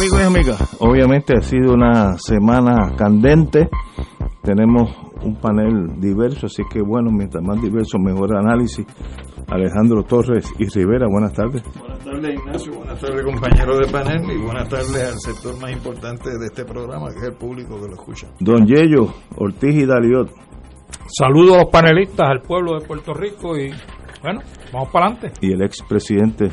Amigos y amigas, obviamente ha sido una semana candente. Tenemos un panel diverso, así que bueno, mientras más diverso, mejor análisis. Alejandro Torres y Rivera, buenas tardes. Buenas tardes, Ignacio. Buenas tardes, compañero de panel. Y buenas tardes al sector más importante de este programa, que es el público que lo escucha. Don Yello, Ortiz y Daliot. Saludos a los panelistas, al pueblo de Puerto Rico y bueno, vamos para adelante. Y el expresidente,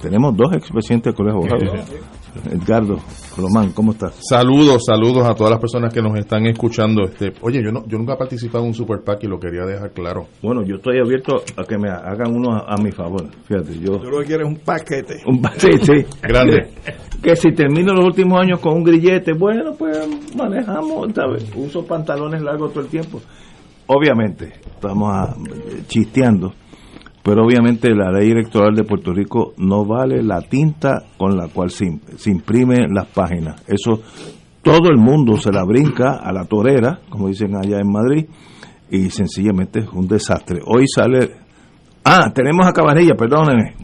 tenemos dos expresidentes del Colegio de Abogados. Edgardo Colomán, ¿cómo estás? Saludos, saludos a todas las personas que nos están escuchando. Este, oye, yo no, yo nunca he participado en un Super PAC y lo quería dejar claro. Bueno, yo estoy abierto a que me hagan uno a, a mi favor. Fíjate, yo. Tú lo que quieres es un paquete. Un pa- sí, sí. Grande. Que si termino los últimos años con un grillete, bueno, pues manejamos, ¿sabes? Uso pantalones largos todo el tiempo. Obviamente, estamos ah, chisteando, pero obviamente la ley electoral de Puerto Rico no vale la tinta con la cual se, im- se imprimen las páginas. Eso todo el mundo se la brinca a la torera, como dicen allá en Madrid, y sencillamente es un desastre. Hoy sale... Ah, tenemos a Cabanilla, perdónenme.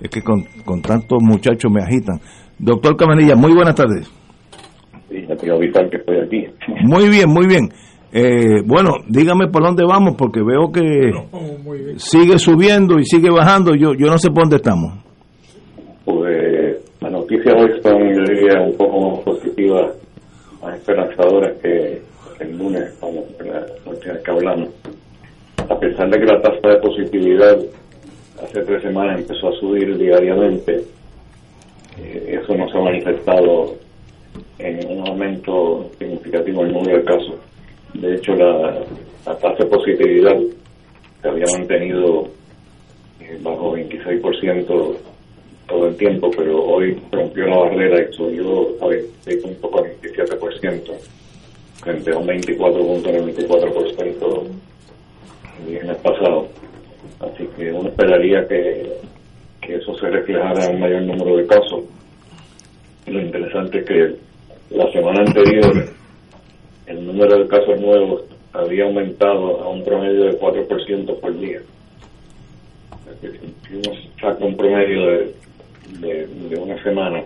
Es que con, con tantos muchachos me agitan. Doctor Cabanilla, muy buenas tardes. Sí, que estoy aquí. Muy bien, muy bien. Eh, bueno, dígame por dónde vamos, porque veo que sigue subiendo y sigue bajando. Yo, yo no sé por dónde estamos. Pues las noticias hoy son, yo diría, un poco más positivas, más esperanzadoras que, el lunes, como la última que hablamos. A pesar de que la tasa de positividad hace tres semanas empezó a subir diariamente, eh, eso no se ha manifestado en un aumento significativo en el número de casos. De hecho, la, la tasa de positividad se había mantenido eh, bajo 26% todo el tiempo, pero hoy rompió la barrera y subió a 26.47% frente a un 24.94% el viernes pasado. Así que uno esperaría que, que eso se reflejara en un mayor número de casos. Lo interesante es que la semana anterior el número de casos nuevos había aumentado a un promedio de 4% por día. O sea que Si uno saca un promedio de, de, una semana,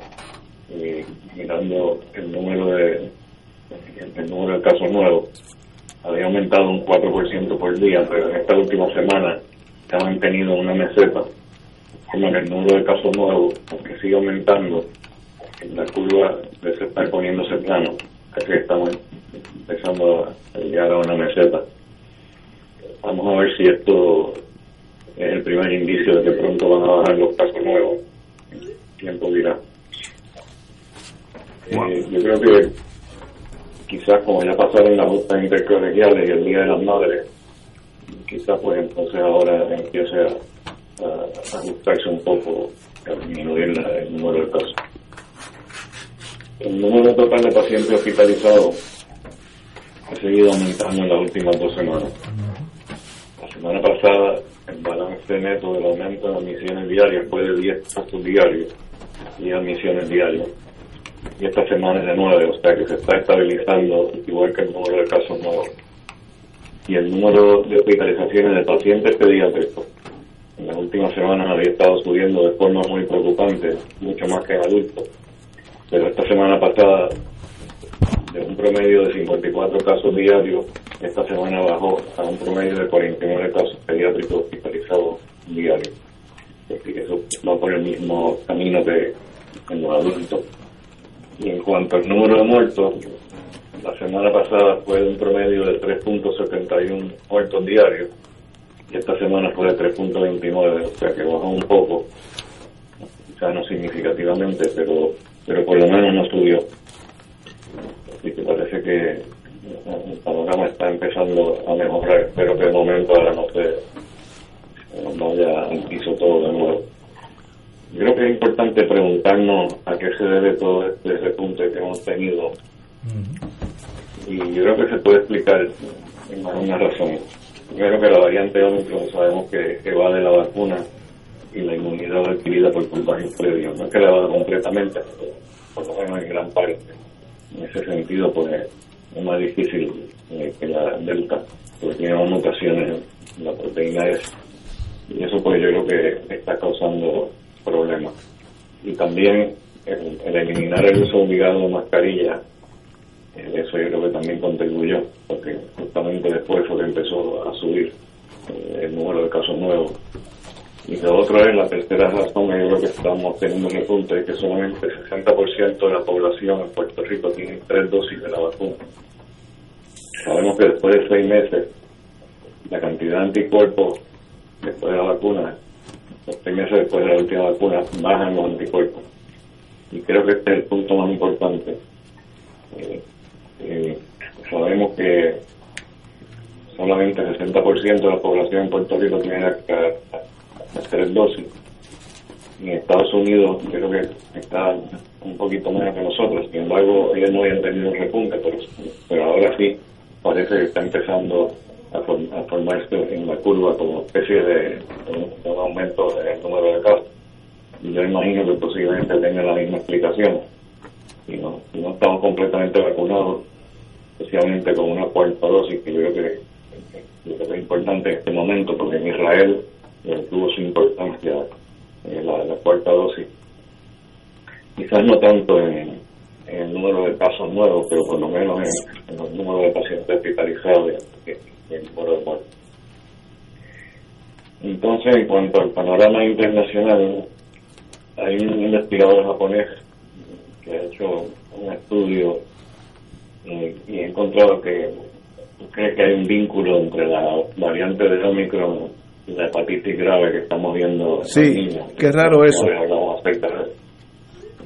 mirando el número de el número de casos nuevos, había aumentado un 4% por día, pero en esta última semana se ha mantenido una meseta, como que el número de casos nuevos, aunque sigue aumentando, la curva de se está poniéndose plano, así que estamos empezando a llegar a una meseta. Vamos a ver si esto es el primer indicio de que pronto van a bajar los casos nuevos. Tiempo dirá. Eh, yo creo que quizás como ya pasaron las justas intercolegiales y el Día de las Madres, quizás pues entonces ahora empiece a, a- a ajustarse un poco, a disminuir la- el número de casos. El número total de pacientes hospitalizados ha seguido aumentando en las últimas dos semanas. La semana pasada, el balance neto del aumento de admisiones diarias fue de 10 casos diarios, 10 admisiones diarias. Y esta semana es de 9, o sea que se está estabilizando igual que el número de casos nuevos. Y el número de hospitalizaciones de pacientes pediátricos en las últimas semanas había estado subiendo de forma muy preocupante, mucho más que en adultos. Pero esta semana pasada de un promedio de 54 casos diarios, esta semana bajó a un promedio de 49 casos pediátricos hospitalizados diarios. Así que eso va por el mismo camino que en los adultos. Y en cuanto al número de muertos, la semana pasada fue un promedio de 3.71 muertos diarios y esta semana fue de 3.29, o sea que bajó un poco, quizás no significativamente, pero, pero por lo menos no subió. Así que parece que el panorama está empezando a mejorar. Espero que de momento ahora no se vaya al piso todo de nuevo. Yo creo que es importante preguntarnos a qué se debe todo este repunte que hemos tenido. Y yo creo que se puede explicar en alguna razón. Primero que la variante Omicron sabemos que, que va de la vacuna y la inmunidad adquirida por contagios previos. No es que la va completamente, pero por lo menos en gran parte. En ese sentido, pues es más difícil eh, que la Delta, porque tiene más mutaciones la proteína S. Y eso, pues yo creo que está causando problemas. Y también el, el eliminar el uso obligado de mascarilla, eh, eso yo creo que también contribuyó, porque justamente después fue que empezó a subir eh, el número de casos nuevos. Y la otra es la tercera razón, yo creo que estamos teniendo un repunte, que solamente el 60% de la población en Puerto Rico tiene tres dosis de la vacuna. Sabemos que después de seis meses, la cantidad de anticuerpos después de la vacuna, los seis meses después de la última vacuna, bajan los anticuerpos. Y creo que este es el punto más importante. Eh, eh, sabemos que solamente el 60% de la población en Puerto Rico tiene las tres dosis. Y en Estados Unidos creo que está un poquito menos que nosotros. Sin embargo, ellos no habían tenido un repunte, pero, pero ahora sí parece que está empezando a, form- a formarse en la curva como especie de, de un aumento del número de casos. Y yo imagino que posiblemente tenga la misma explicación. Si no, no estamos completamente vacunados, especialmente con una cuarta dosis, que yo creo que es importante en este momento, porque en Israel eh, tuvo su importancia eh, la, cuarta dosis. Quizás no tanto en, el número de casos nuevos, pero por lo menos en, el número de pacientes hospitalizados y, el número de muertos. Entonces, en cuanto al panorama internacional, hay un investigador japonés que ha hecho un estudio eh, y he encontrado que cree que hay un vínculo entre la variante de Omicron la hepatitis grave que estamos viendo en Sí, los niños. qué raro eso. Hablamos acerca de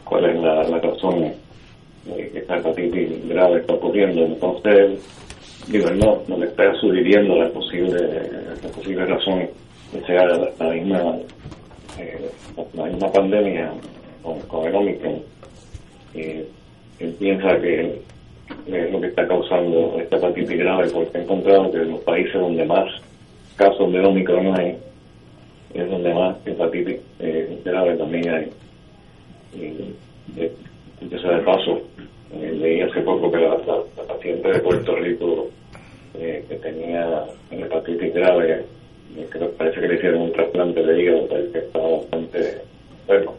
cuál es la, la razón de que esta hepatitis grave está ocurriendo. Entonces, digo, no, no le está sugiriendo la posible, la posible razón que sea la, la misma eh, la misma pandemia con, con el Omicron. Eh, él piensa que es lo que está causando esta hepatitis grave porque ha encontrado que en los países donde más casos de Omicron hay es donde más hepatitis eh, grave también hay. Y, eh, dicho sea de paso, eh, leí hace poco que la, paciente de Puerto Rico eh, que tenía hepatitis grave, eh, creo parece que le hicieron un trasplante de hígado, que estaba bastante enfermo.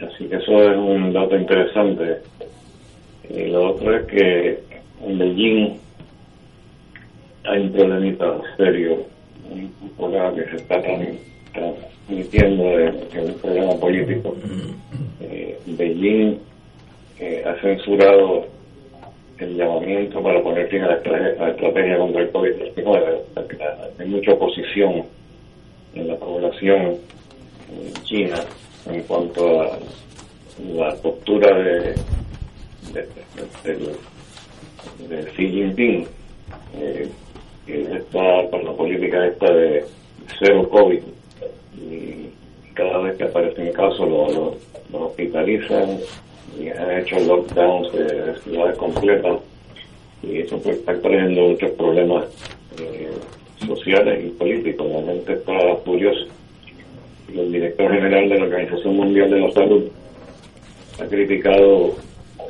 Así que eso es un dato interesante. Y lo otro es que en Beijing hay un problemita serio, un problema que se está tran- transmitiendo de, de un problema político. Eh, Beijing eh, ha censurado el llamamiento para poner fin a la, estrategia contra el COVID-19. O sea, que Hay mucha oposición en la población eh, china en cuanto a la postura de- de Xi Jinping, eh, que está con la política esta de cero COVID. Y cada vez que aparecen casos lo, lo, lo hospitalizan y han hecho lockdowns de ciudades completas y eso pues está trayendo muchos problemas eh, sociales y políticos. La gente está furiosa. Y el director general de la Organización Mundial de la Salud ha criticado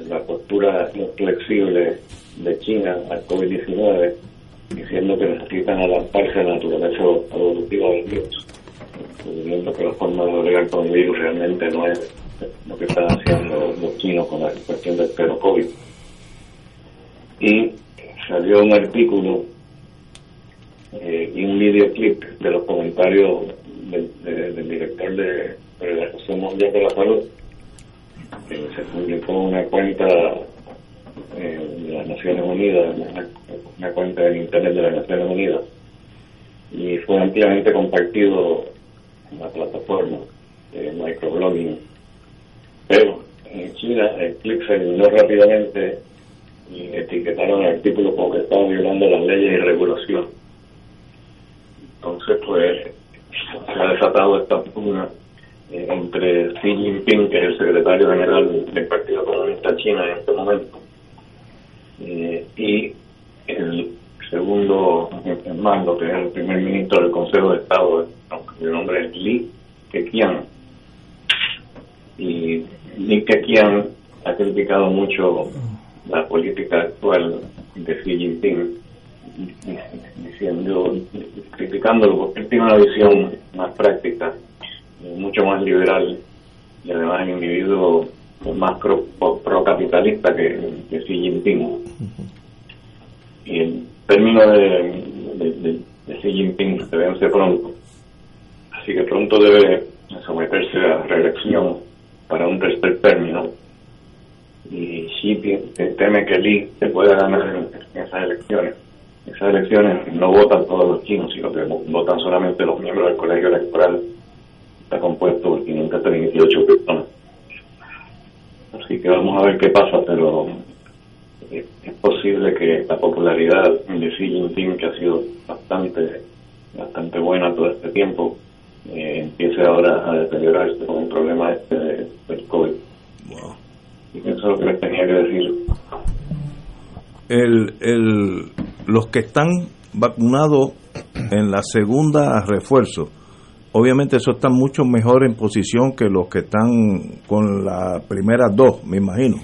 la postura inflexible de China al COVID-19, diciendo que necesitan adaptarse a la naturaleza evolutiva del virus, diciendo que la forma de bregar con el virus realmente no es lo que están haciendo los chinos con la cuestión del cero COVID. Y salió un artículo eh, y un videoclip de los comentarios del, de- del director de, la Asociación Mundial de la Salud. Eh, se publicó una cuenta Naciones Unidas, una, una cuenta de internet de las Naciones Unidas, y fue ampliamente compartido en la plataforma de microblogging. Pero en China el clip se eliminó rápidamente y etiquetaron el artículo como que estaba violando las leyes y regulación. Entonces, pues, se ha desatado esta pugna eh, entre Xi Jinping, que es el secretario general del Partido Comunista China en este momento, eh, y el segundo en mando, que es el primer ministro del Consejo de Estado, el nombre es Li Keqiang. Y Li Keqiang ha criticado mucho la política actual de Xi Jinping, diciendo, criticándolo porque él tiene una visión más práctica, mucho más liberal y además un individuo más pro, pro capitalista que, que Xi Jinping. Y el término de, de, de, de Xi Jinping se vence pronto, así que pronto debe someterse a reelección para un tercer término y Xi teme que Li se pueda ganar en, esas elecciones. Esas elecciones no votan todos los chinos, sino que votan solamente los miembros del colegio electoral. Está compuesto por 538 personas. Así que vamos a ver qué pasa, pero es, posible que la popularidad de Xi Jinping, que ha sido bastante bastante buena todo este tiempo, eh, empiece ahora a deteriorarse con el problema este de, del COVID. Wow. Y eso es lo que les tenía que decir. El, el, los que están vacunados en la segunda refuerzo, obviamente eso están mucho mejor en posición que los que están con las primeras dos, me imagino.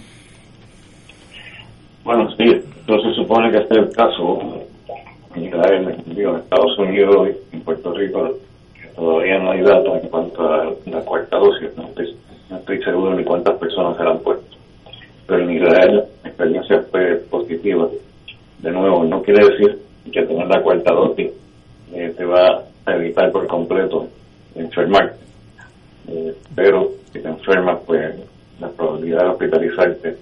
Bueno, sí, entonces supone que este es el caso en digo, en Estados Unidos en Puerto Rico, todavía no hay datos en cuanto a la cuarta dosis, no estoy, no estoy seguro ni cuántas personas se la han puesto. Pero en Israel la experiencia fue positiva. De nuevo, no quiere decir que tener la cuarta dosis eh, te va evitar por completo enfermarte. Eh, pero si te enfermas, pues la probabilidad de hospitalizarte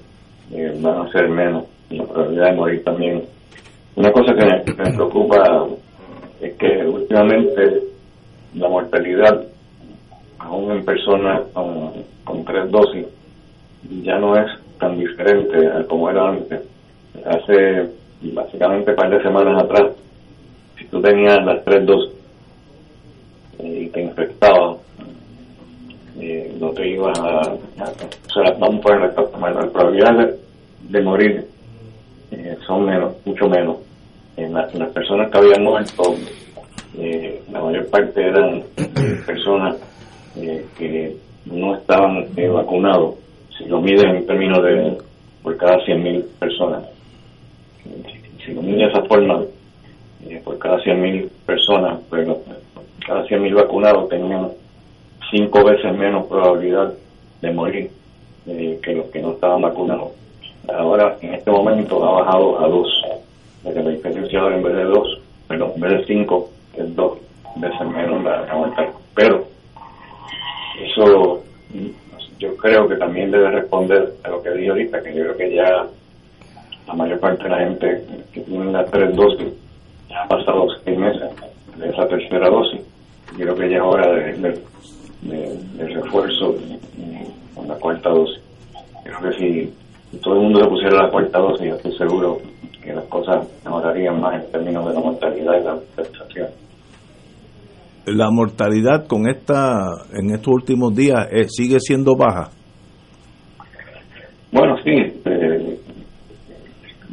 eh, van a ser menos la probabilidad de morir también. Una cosa que me, preocupa es que últimamente la mortalidad, aún en personas con, con tres dosis, ya no es tan diferente a como era antes. Hace básicamente un par de semanas atrás, si tú tenías las tres dosis eh, y te infectabas, eh, no te ibas a, a, o sea, vamos a poner la, la probabilidad de, de morir eh, son menos, mucho menos. En la- las personas que habían muerto, eh, la mayor parte eran eh, personas eh, que no estaban eh, vacunados, si lo miden en términos de por cada 100.000 personas. Si, si lo miden de esa forma, eh, por cada 100.000 personas, pues cada 100.000 vacunados tenían cinco veces menos probabilidad de morir eh, que los que no estaban vacunados. Ahora, en este momento, ha bajado a dos. La diferencia en vez de dos, pero en vez de cinco, es dos veces menos la, mortalidad. Pero eso yo creo que también debe responder a lo que dije ahorita, que yo creo que ya la mayor parte de la gente que tiene las tres dosis ya ha pasado seis meses de esa tercera dosis. Yo creo que ya es hora de, de, de- de refuerzo con la cuarta dosis. Yo creo que si, si todo el mundo se pusiera la cuarta dosis, yo estoy seguro que las cosas mejorarían más en términos de la mortalidad y la hospitalización. La mortalidad con esta en estos últimos días eh, sigue siendo baja. Bueno, sí, eh,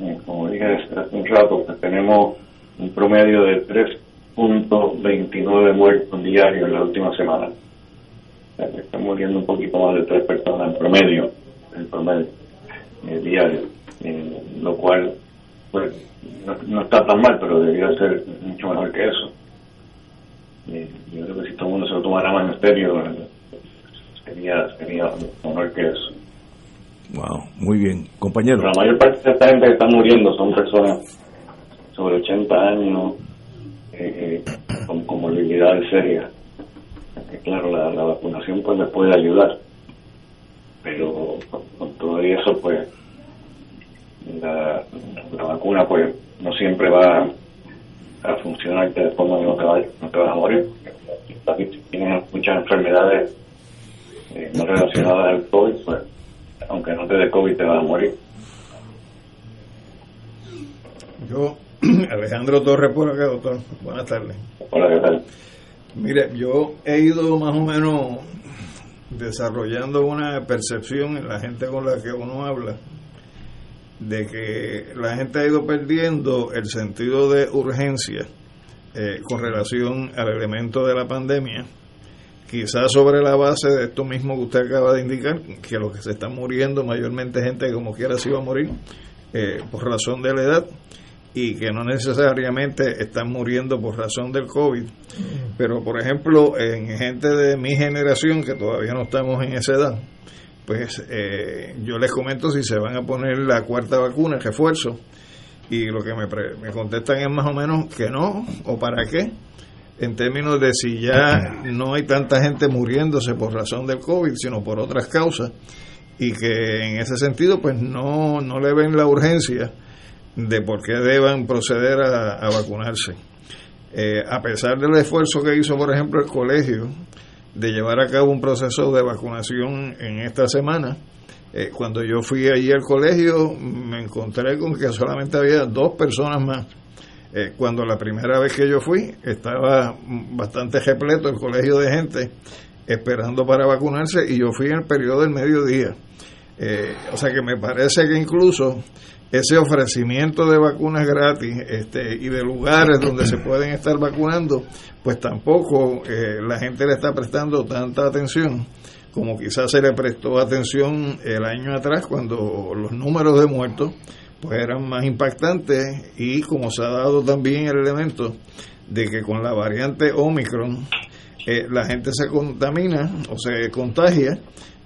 eh, como dije hace un rato, pues tenemos un promedio de 3.29 muertos diarios en la última semana. O sea, que Están muriendo un poquito más de tres personas en promedio, en promedio eh, diario, eh, lo cual pues no, no está tan mal, pero debería ser mucho mejor que eso. Eh, yo creo que si todo el mundo se lo tomara más en serio, eh, sería, sería mejor que eso. Wow, muy bien, compañero. Pero la mayor parte de esta gente que está muriendo son personas sobre 80 años eh, con comorbilidades serias. Claro, la, vacunación pues les puede ayudar, pero con, todo eso pues la, la vacuna pues no siempre va a funcionar de forma que no te, va, no te vas a morir. Tienes muchas enfermedades eh, no relacionadas al COVID, pues aunque no te dé COVID te vas a morir. Yo, Alejandro Torres por acá, doctor. Buenas tardes. Hola, ¿qué tal? Mire, yo he ido más o menos desarrollando una percepción en la gente con la que uno habla de que la gente ha ido perdiendo el sentido de urgencia eh, con relación al elemento de la pandemia, quizás sobre la base de esto mismo que usted acaba de indicar, que lo que se está muriendo mayormente gente que como quiera se iba a morir eh, por razón de la edad y que no necesariamente están muriendo por razón del COVID. Pero, por ejemplo, en gente de mi generación, que todavía no estamos en esa edad, pues eh, yo les comento si se van a poner la cuarta vacuna, refuerzo, y lo que me, me contestan es más o menos que no, o para qué, en términos de si ya no hay tanta gente muriéndose por razón del COVID, sino por otras causas, y que en ese sentido pues no, no le ven la urgencia de por qué deban proceder a, vacunarse. Eh, a pesar del esfuerzo que hizo, por ejemplo, el colegio de llevar a cabo un proceso de vacunación en esta semana, eh, cuando yo fui allí al colegio me encontré con que solamente había dos personas más. Eh, cuando la primera vez que yo fui estaba bastante repleto el colegio de gente esperando para vacunarse y yo fui en el periodo del mediodía. o sea que me parece que incluso ese ofrecimiento de vacunas gratis este, y de lugares donde se pueden estar vacunando, pues tampoco eh, la gente le está prestando tanta atención como quizás se le prestó atención el año atrás cuando los números de muertos pues eran más impactantes y como se ha dado también el elemento de que con la variante Omicron eh, la gente se contamina o se contagia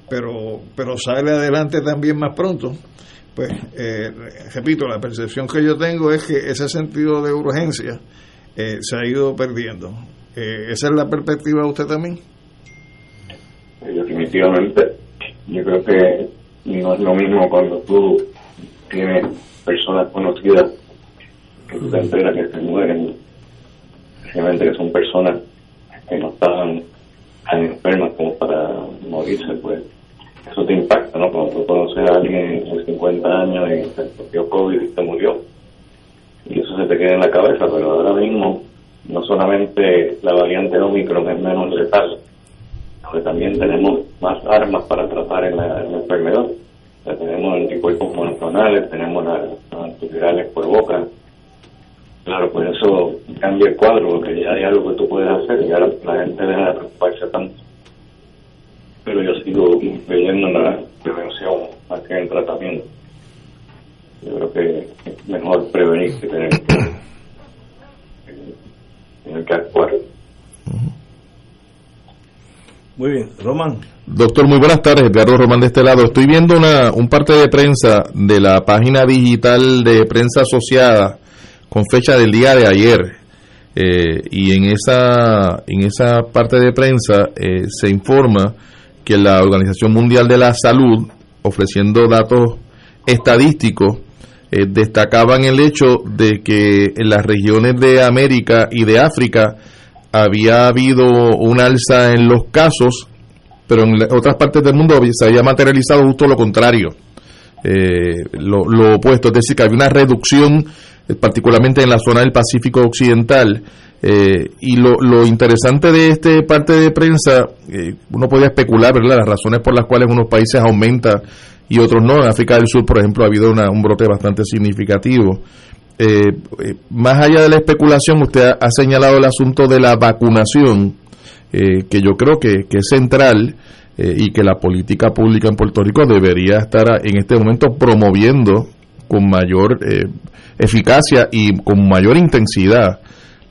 pero pero sale adelante también más pronto pues, eh, repito, la percepción que yo tengo es que ese sentido de urgencia eh, se ha ido perdiendo. Eh, ¿Esa es la perspectiva de usted también? Definitivamente. Yo creo que no es lo mismo cuando tú tienes personas conocidas que tú te enteras que se mueren, realmente que son personas que no estaban tan enfermas como para morirse, pues eso te impacta, ¿no? Cuando tú conoces a alguien de 50 años y se dio COVID y se murió, y eso se te queda en la cabeza, pero ahora mismo no solamente la variante Omicron es menos letal, sino también tenemos más armas para tratar en la, enfermedad. tenemos anticuerpos monoclonales, tenemos los antivirales por boca. Claro, pues eso cambia el cuadro, porque ya hay algo que tú puedes hacer y ahora la gente deja de preocuparse tanto pero yo sigo creyendo en la prevención más que en el tratamiento. Yo creo que es mejor prevenir que tener que, tener que actuar. Muy bien, Román. Doctor, muy buenas tardes, Edgardo Román de este lado. Estoy viendo una, un parte de prensa de la página digital de prensa asociada con fecha del día de ayer. Eh, y en esa, en esa parte de prensa eh, se informa que la Organización Mundial de la Salud, ofreciendo datos estadísticos, eh, destacaban el hecho de que en las regiones de América y de África había habido un alza en los casos, pero en otras partes del mundo se había materializado justo lo contrario, eh, lo, opuesto, es decir, que había una reducción, eh, particularmente en la zona del Pacífico Occidental, eh, y lo, interesante de este parte de prensa, eh, uno podía especular, las razones por las cuales unos países aumentan y otros no. En África del Sur, por ejemplo, ha habido un brote bastante significativo. Eh, más allá de la especulación, usted ha, señalado el asunto de la vacunación, que yo creo que, que es central y que la política pública en Puerto Rico debería estar en este momento promoviendo con mayor eficacia y con mayor intensidad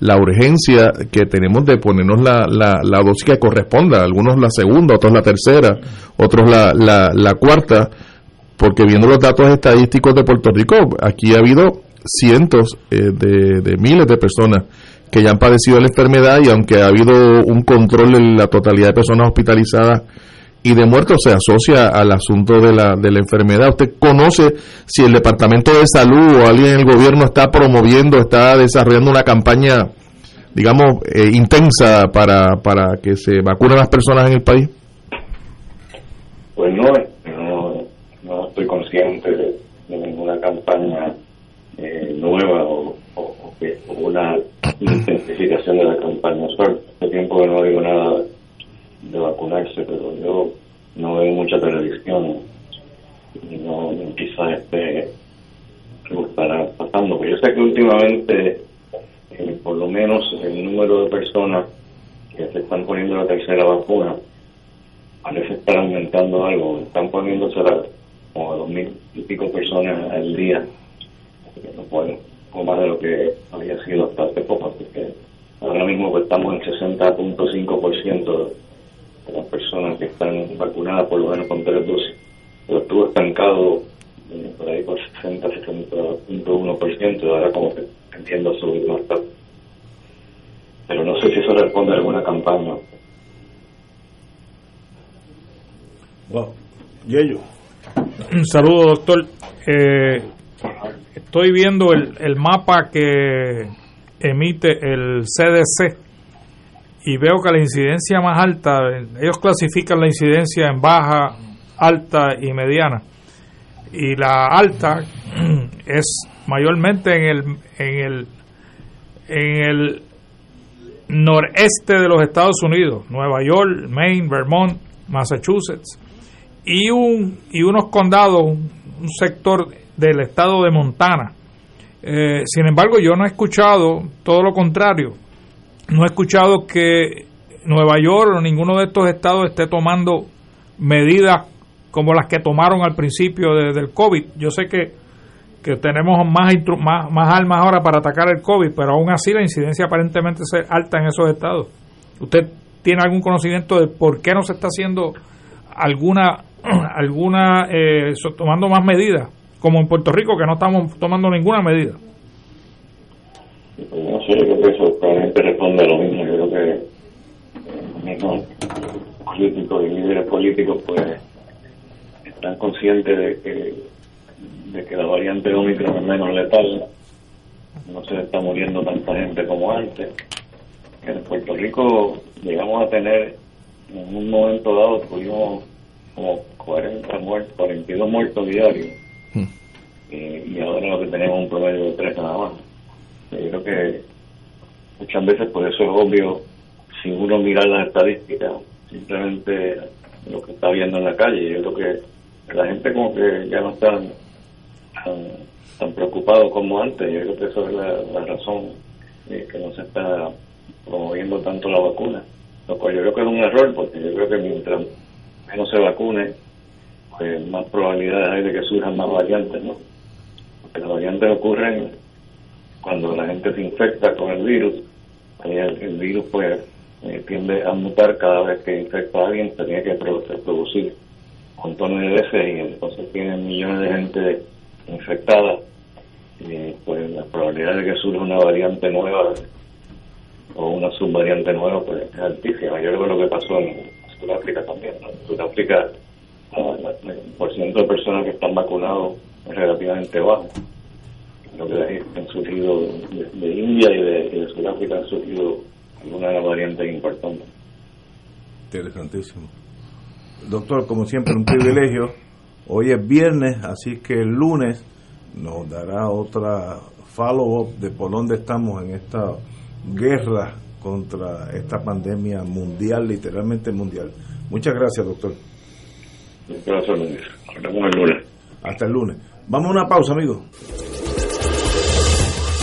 la urgencia que tenemos de ponernos la, la, dosis que corresponda, algunos la segunda, otros la tercera, otros la, la, la cuarta, porque viendo los datos estadísticos de Puerto Rico, aquí ha habido cientos eh, de, de, miles de personas que ya han padecido la enfermedad y aunque ha habido un control en la totalidad de personas hospitalizadas y de muertos se asocia al asunto de la, de la enfermedad. ¿Usted conoce si el Departamento de Salud o alguien en el gobierno está promoviendo, está desarrollando una campaña, digamos, eh, intensa para, para que se vacunen las personas en el país? Pues no, no, no estoy consciente de, ninguna campaña eh, nueva o, una intensificación de la campaña. Hace tiempo que no digo nada de vacunarse, pero yo no veo mucha televisión y no quizás esté lo estará pasando. Pero yo sé que últimamente, eh, por lo menos el número de personas que se están poniendo la tercera vacuna parece estar aumentando algo. Están poniéndose como dos mil y pico personas al día, no pueden, o más de lo que había sido hasta hace poco. Así que ahora mismo pues, estamos en 60.5% las personas que están vacunadas por lo menos con tres dosis, pero estuvo estancado eh, por ahí por 60, 60.1%, ahora como que entiendo subir más tarde. Pero no sé si eso responde a alguna campaña. Wow. Yello. Un saludo, doctor. Eh, estoy viendo el, el mapa que emite el CDC y veo que la incidencia más alta, ellos clasifican la incidencia en baja, alta y mediana. Y la alta es mayormente en el, en el, en el noreste de los Estados Unidos, Nueva York, Maine, Vermont, Massachusetts, y, un, y unos condados, un sector del estado de Montana. Eh, sin embargo, yo no he escuchado todo lo contrario no he escuchado que Nueva York o ninguno de estos estados esté tomando medidas como las que tomaron al principio del COVID. Yo sé que, que tenemos más, más, más armas ahora para atacar el COVID, pero aún así la incidencia aparentemente es alta en esos estados. ¿Usted tiene algún conocimiento de por qué no se está haciendo alguna, alguna eh, tomando más medidas, como en Puerto Rico, que no estamos tomando ninguna medida? No sé, yo creo que eso probablemente responde a lo mismo. Yo creo que los mismos políticos y líderes políticos pues están conscientes de que, de que la variante Omicron es menos letal, no se está muriendo tanta gente como antes. En Puerto Rico llegamos a tener, en un momento dado, tuvimos como 40 muertos, 42 muertos diarios. Hmm. y ahora lo que tenemos es un promedio de 3 nada más. Yo creo que muchas veces por eso es obvio, sin uno mirar las estadísticas, simplemente lo que está viendo en la calle. Yo creo que la gente como que ya no está tan, tan preocupado como antes. Yo creo que eso es la, razón de que no se está promoviendo tanto la vacuna. Lo cual yo creo que es un error, porque yo creo que mientras menos se vacune, pues más probabilidades hay de que surjan más variantes, ¿no? Porque las variantes ocurren cuando la gente se infecta con el virus, el, virus pues eh, tiende a mutar cada vez que infecta a alguien, tiene que producir montones de veces y entonces tienen millones de gente infectada y pues la probabilidad de que surja una variante nueva o una subvariante nueva pues es altísima. Yo creo que lo que pasó en Sudáfrica también. En Sudáfrica el porcentaje de personas que están vacunados es relativamente bajo lo que han surgido de, India y de, Sudáfrica han surgido algunas variantes importantes. Interesantísimo. Doctor, como siempre, un privilegio. Hoy es viernes, así que el lunes nos dará otra follow-up de por dónde estamos en esta guerra contra esta pandemia mundial, literalmente mundial. Muchas gracias, doctor. Gracias, el lunes. Hasta el lunes. Vamos a una pausa, amigos.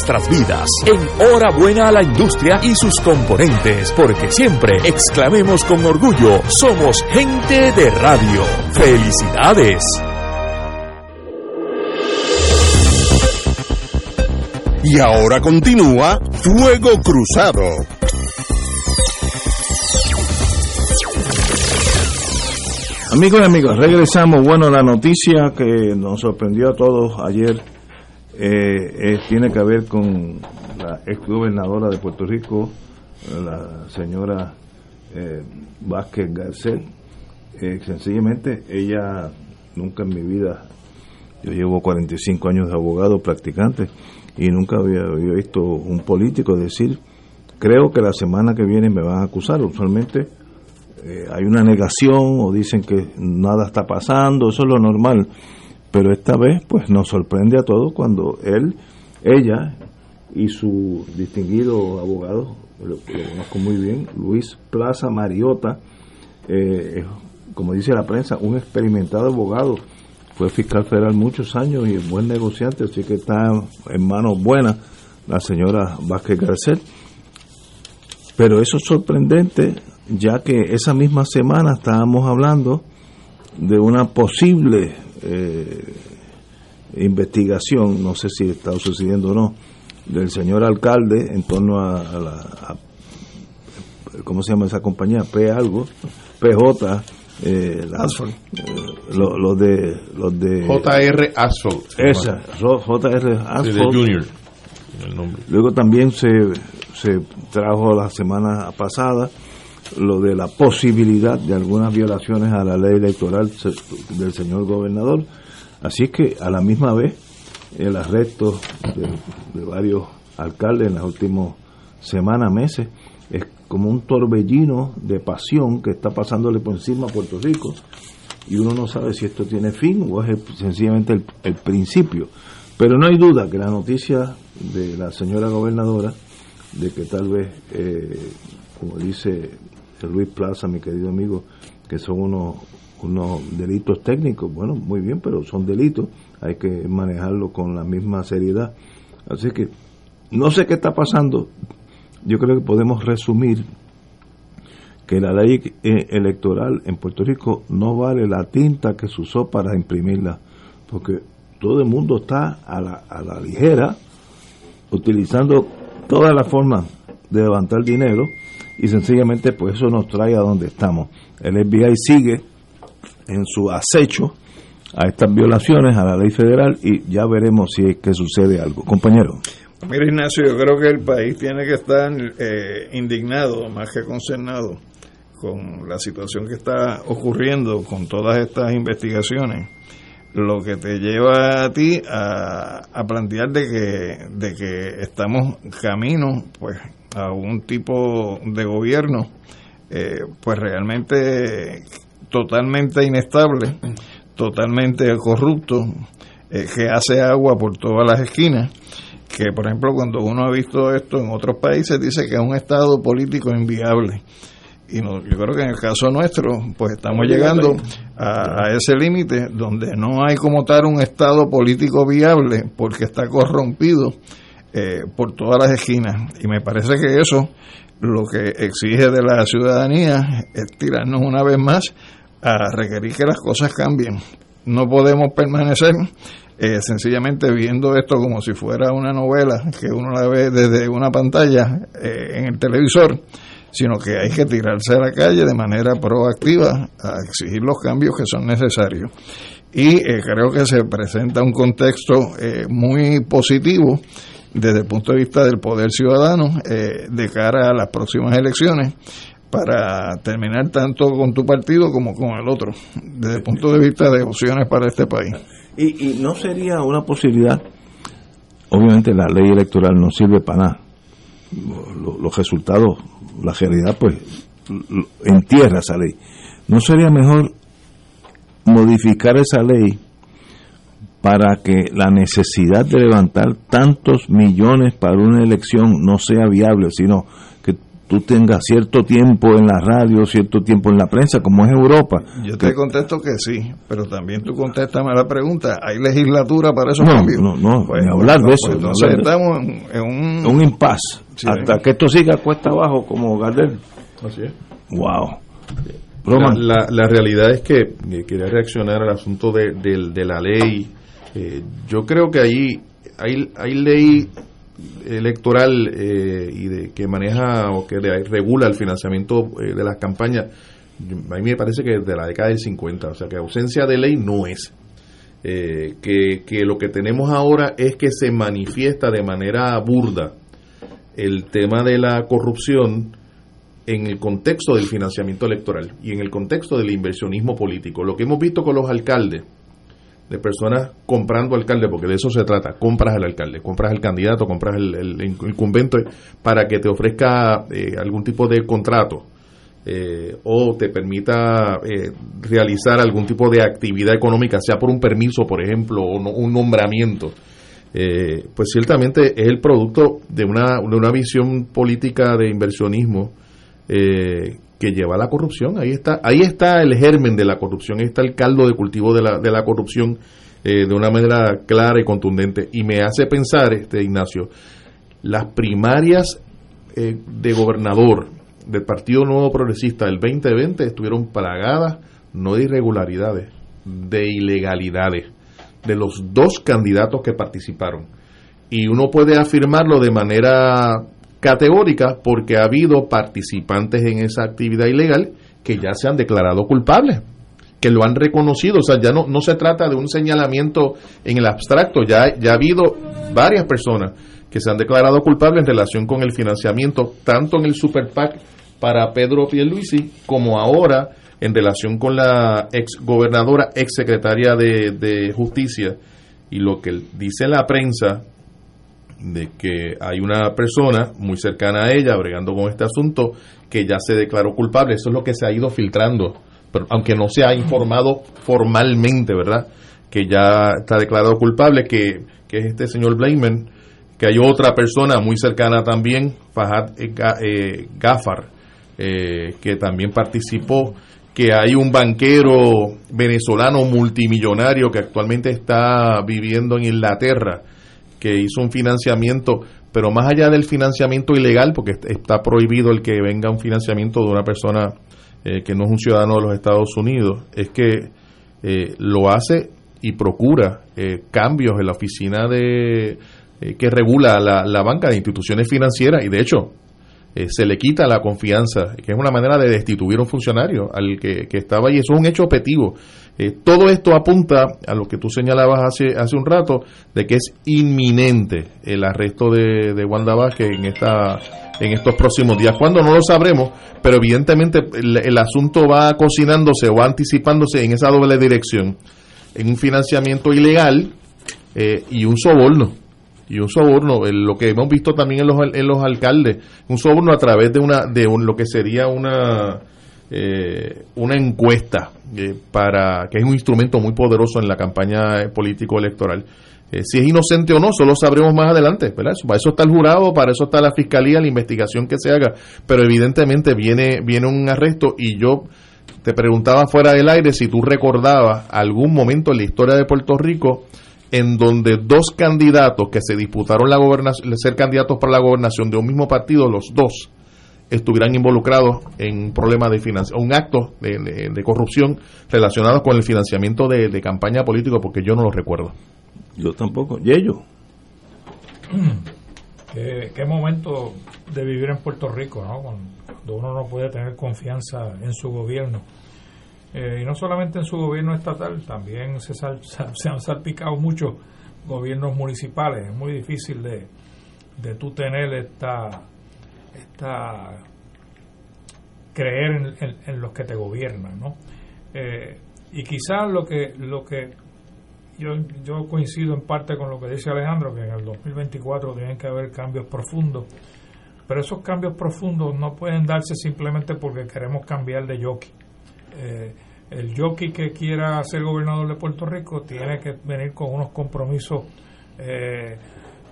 nuestras vidas. En hora buena a la industria y sus componentes, porque siempre exclamemos con orgullo, somos gente de radio. ¡Felicidades! Y ahora continúa Fuego Cruzado. Amigos y amigas, regresamos. Bueno, la noticia que nos sorprendió a todos ayer eh, eh, tiene que ver con la ex gobernadora de Puerto Rico, la señora eh, Vázquez Garcet. Eh, sencillamente, ella nunca en mi vida, yo llevo 45 años de abogado practicante y nunca había, visto un político decir, creo que la semana que viene me van a acusar. Usualmente hay una negación o dicen que nada está pasando, eso es lo normal. Pero esta vez, pues nos sorprende a todos cuando él, ella y su distinguido abogado, lo, lo conozco muy bien, Luis Plaza Mariota, eh, como dice la prensa, un experimentado abogado, fue fiscal federal muchos años y buen negociante, así que está en manos buenas la señora Vázquez Garcet. Pero eso es sorprendente, ya que esa misma semana estábamos hablando de una posible eh, investigación, no sé si está sucediendo o no, del señor alcalde en torno a, a la, a, ¿cómo se llama esa compañía? P algo, PJ, eh, la, eh, lo, lo de, los de JR Asphalt. esa, JR Asphalt. Junior. El nombre. Luego también se, se trajo la semana pasada lo de la posibilidad de algunas violaciones a la ley electoral del señor gobernador. Así es que a la misma vez el arresto de, de varios alcaldes en las últimas semanas, meses, es como un torbellino de pasión que está pasándole por encima a Puerto Rico y uno no sabe si esto tiene fin o es el- sencillamente el, el principio. Pero no hay duda que la noticia de la señora gobernadora de que tal vez, eh, como dice Luis Plaza, mi querido amigo, que son unos, unos delitos técnicos, bueno, muy bien, pero son delitos, hay que manejarlo con la misma seriedad. Así que no sé qué está pasando, yo creo que podemos resumir que la ley eh, electoral en Puerto Rico no vale la tinta que se usó para imprimirla, porque todo el mundo está a la, a la ligera utilizando todas las formas de levantar dinero y sencillamente pues eso nos trae a donde estamos. El FBI sigue en su acecho a estas violaciones a la ley federal y ya veremos si es que sucede algo. Compañero. Mira Ignacio, yo creo que el país tiene que estar eh, indignado, más que concernado, con la situación que está ocurriendo con todas estas investigaciones lo que te lleva a ti a, a plantear de que, de que estamos camino pues a un tipo de gobierno eh, pues realmente totalmente inestable, totalmente corrupto, eh, que hace agua por todas las esquinas, que por ejemplo cuando uno ha visto esto en otros países dice que es un estado político inviable. Y no, yo creo que en el caso nuestro, pues estamos llegando a, ese límite donde no hay como tal un Estado político viable porque está corrompido eh, por todas las esquinas. Y me parece que eso lo que exige de la ciudadanía es tirarnos una vez más a requerir que las cosas cambien. No podemos permanecer eh, sencillamente viendo esto como si fuera una novela que uno la ve desde una pantalla eh, en el televisor sino que hay que tirarse a la calle de manera proactiva a exigir los cambios que son necesarios. Y eh, creo que se presenta un contexto eh, muy positivo desde el punto de vista del poder ciudadano eh, de cara a las próximas elecciones para terminar tanto con tu partido como con el otro, desde el punto de vista de opciones para este país. Y, y no sería una posibilidad, obviamente la ley electoral no sirve para nada, los resultados la realidad pues entierra esa ley. ¿No sería mejor modificar esa ley para que la necesidad de levantar tantos millones para una elección no sea viable, sino que tú tengas cierto tiempo en la radio, cierto tiempo en la prensa, como es Europa? Yo te contesto que sí, pero también tú contéstame la pregunta, ¿hay legislatura para esos cambios? No, no, pues, hablar de eso. entonces estamos en, un... un impasse hasta que esto siga cuesta abajo como Gardel. Así es. Wow. La, la, realidad es que quería reaccionar al asunto de, de, la ley. Eh, yo creo que ahí hay, ley electoral eh, y de que maneja o que regula el financiamiento eh, de las campañas. A mí me parece que de la década del 50, o sea que ausencia de ley no es. que, que lo que tenemos ahora es que se manifiesta de manera burda el tema de la corrupción en el contexto del financiamiento electoral y en el contexto del inversionismo político. Lo que hemos visto con los alcaldes, de personas comprando alcalde, porque de eso se trata, compras al alcalde, compras al candidato, compras el, el, incumbente para que te ofrezca eh, algún tipo de contrato eh, o te permita eh, realizar algún tipo de actividad económica, sea por un permiso, por ejemplo, o un nombramiento. Eh, pues ciertamente es el producto de una, de una visión política de inversionismo eh, que lleva la corrupción. Ahí está, ahí está el germen de la corrupción, ahí está el caldo de cultivo de la, de la corrupción eh, de una manera clara y contundente. Y me hace pensar, este Ignacio, las primarias de gobernador del Partido Nuevo Progresista del 2020 estuvieron plagadas no de irregularidades, de ilegalidades de los dos candidatos que participaron. Y uno puede afirmarlo de manera categórica porque ha habido participantes en esa actividad ilegal que ya se han declarado culpables, que lo han reconocido. O sea, ya no, no se trata de un señalamiento en el abstracto, ya, ya ha habido varias personas que se han declarado culpables en relación con el financiamiento, tanto en el Super PAC para Pedro Pierluisi como ahora en relación con la ex gobernadora, ex secretaria de, Justicia, y lo que dice la prensa de que hay una persona muy cercana a ella bregando con este asunto que ya se declaró culpable. Eso es lo que se ha ido filtrando, pero aunque no se ha informado formalmente, ¿verdad? Que ya está declarado culpable, que, que es este señor Blayman, que hay otra persona muy cercana también, Fahad eh, Gafar, eh, que también participó que hay un banquero venezolano multimillonario que actualmente está viviendo en Inglaterra, que hizo un financiamiento, pero más allá del financiamiento ilegal, porque está prohibido el que venga un financiamiento de una persona eh, que no es un ciudadano de los Estados Unidos, es que eh, lo hace y procura eh, cambios en la oficina de que regula la, la banca de instituciones financieras y de hecho eh, se le quita la confianza, que es una manera de destituir a un funcionario al que, que estaba ahí. Eso es un hecho objetivo. Eh, todo esto apunta a lo que tú señalabas hace, hace un rato, de que es inminente el arresto de, de Wanda Vázquez en, esta, en estos próximos días. ¿Cuándo? No lo sabremos, pero evidentemente el, el asunto va cocinándose o anticipándose en esa doble dirección, en un financiamiento ilegal eh, y un soborno y un soborno, lo que hemos visto también en los, en los alcaldes, un soborno a través de una de un, lo que sería una eh, una encuesta eh, para que es un instrumento muy poderoso en la campaña político electoral. Eh, si es inocente o no, solo sabremos más adelante, ¿verdad? Para eso está el jurado, para eso está la fiscalía, la investigación que se haga, pero evidentemente viene viene un arresto y yo te preguntaba fuera del aire si tú recordabas algún momento en la historia de Puerto Rico en donde dos candidatos que se disputaron la gobernación, ser candidatos para la gobernación de un mismo partido, los dos estuvieran involucrados en un problema de financiación, un acto de, de- de corrupción relacionado con el financiamiento de, de campaña política, porque yo no lo recuerdo. Yo tampoco. Y ellos. ¿Qué, qué momento de vivir en Puerto Rico, ¿no? Cuando uno no puede tener confianza en su gobierno. Eh, y no solamente en su gobierno estatal, también se, sal- sa- se han salpicado muchos gobiernos municipales. Es muy difícil de, de tú tener esta, esta creer en los que te gobiernan, ¿no? Eh, y quizás lo que lo que yo, yo coincido en parte con lo que dice Alejandro, que en el 2024 tienen que haber cambios profundos, pero esos cambios profundos no pueden darse simplemente porque queremos cambiar de jockey. Eh, el jockey que quiera ser gobernador de Puerto Rico tiene que venir con unos compromisos eh,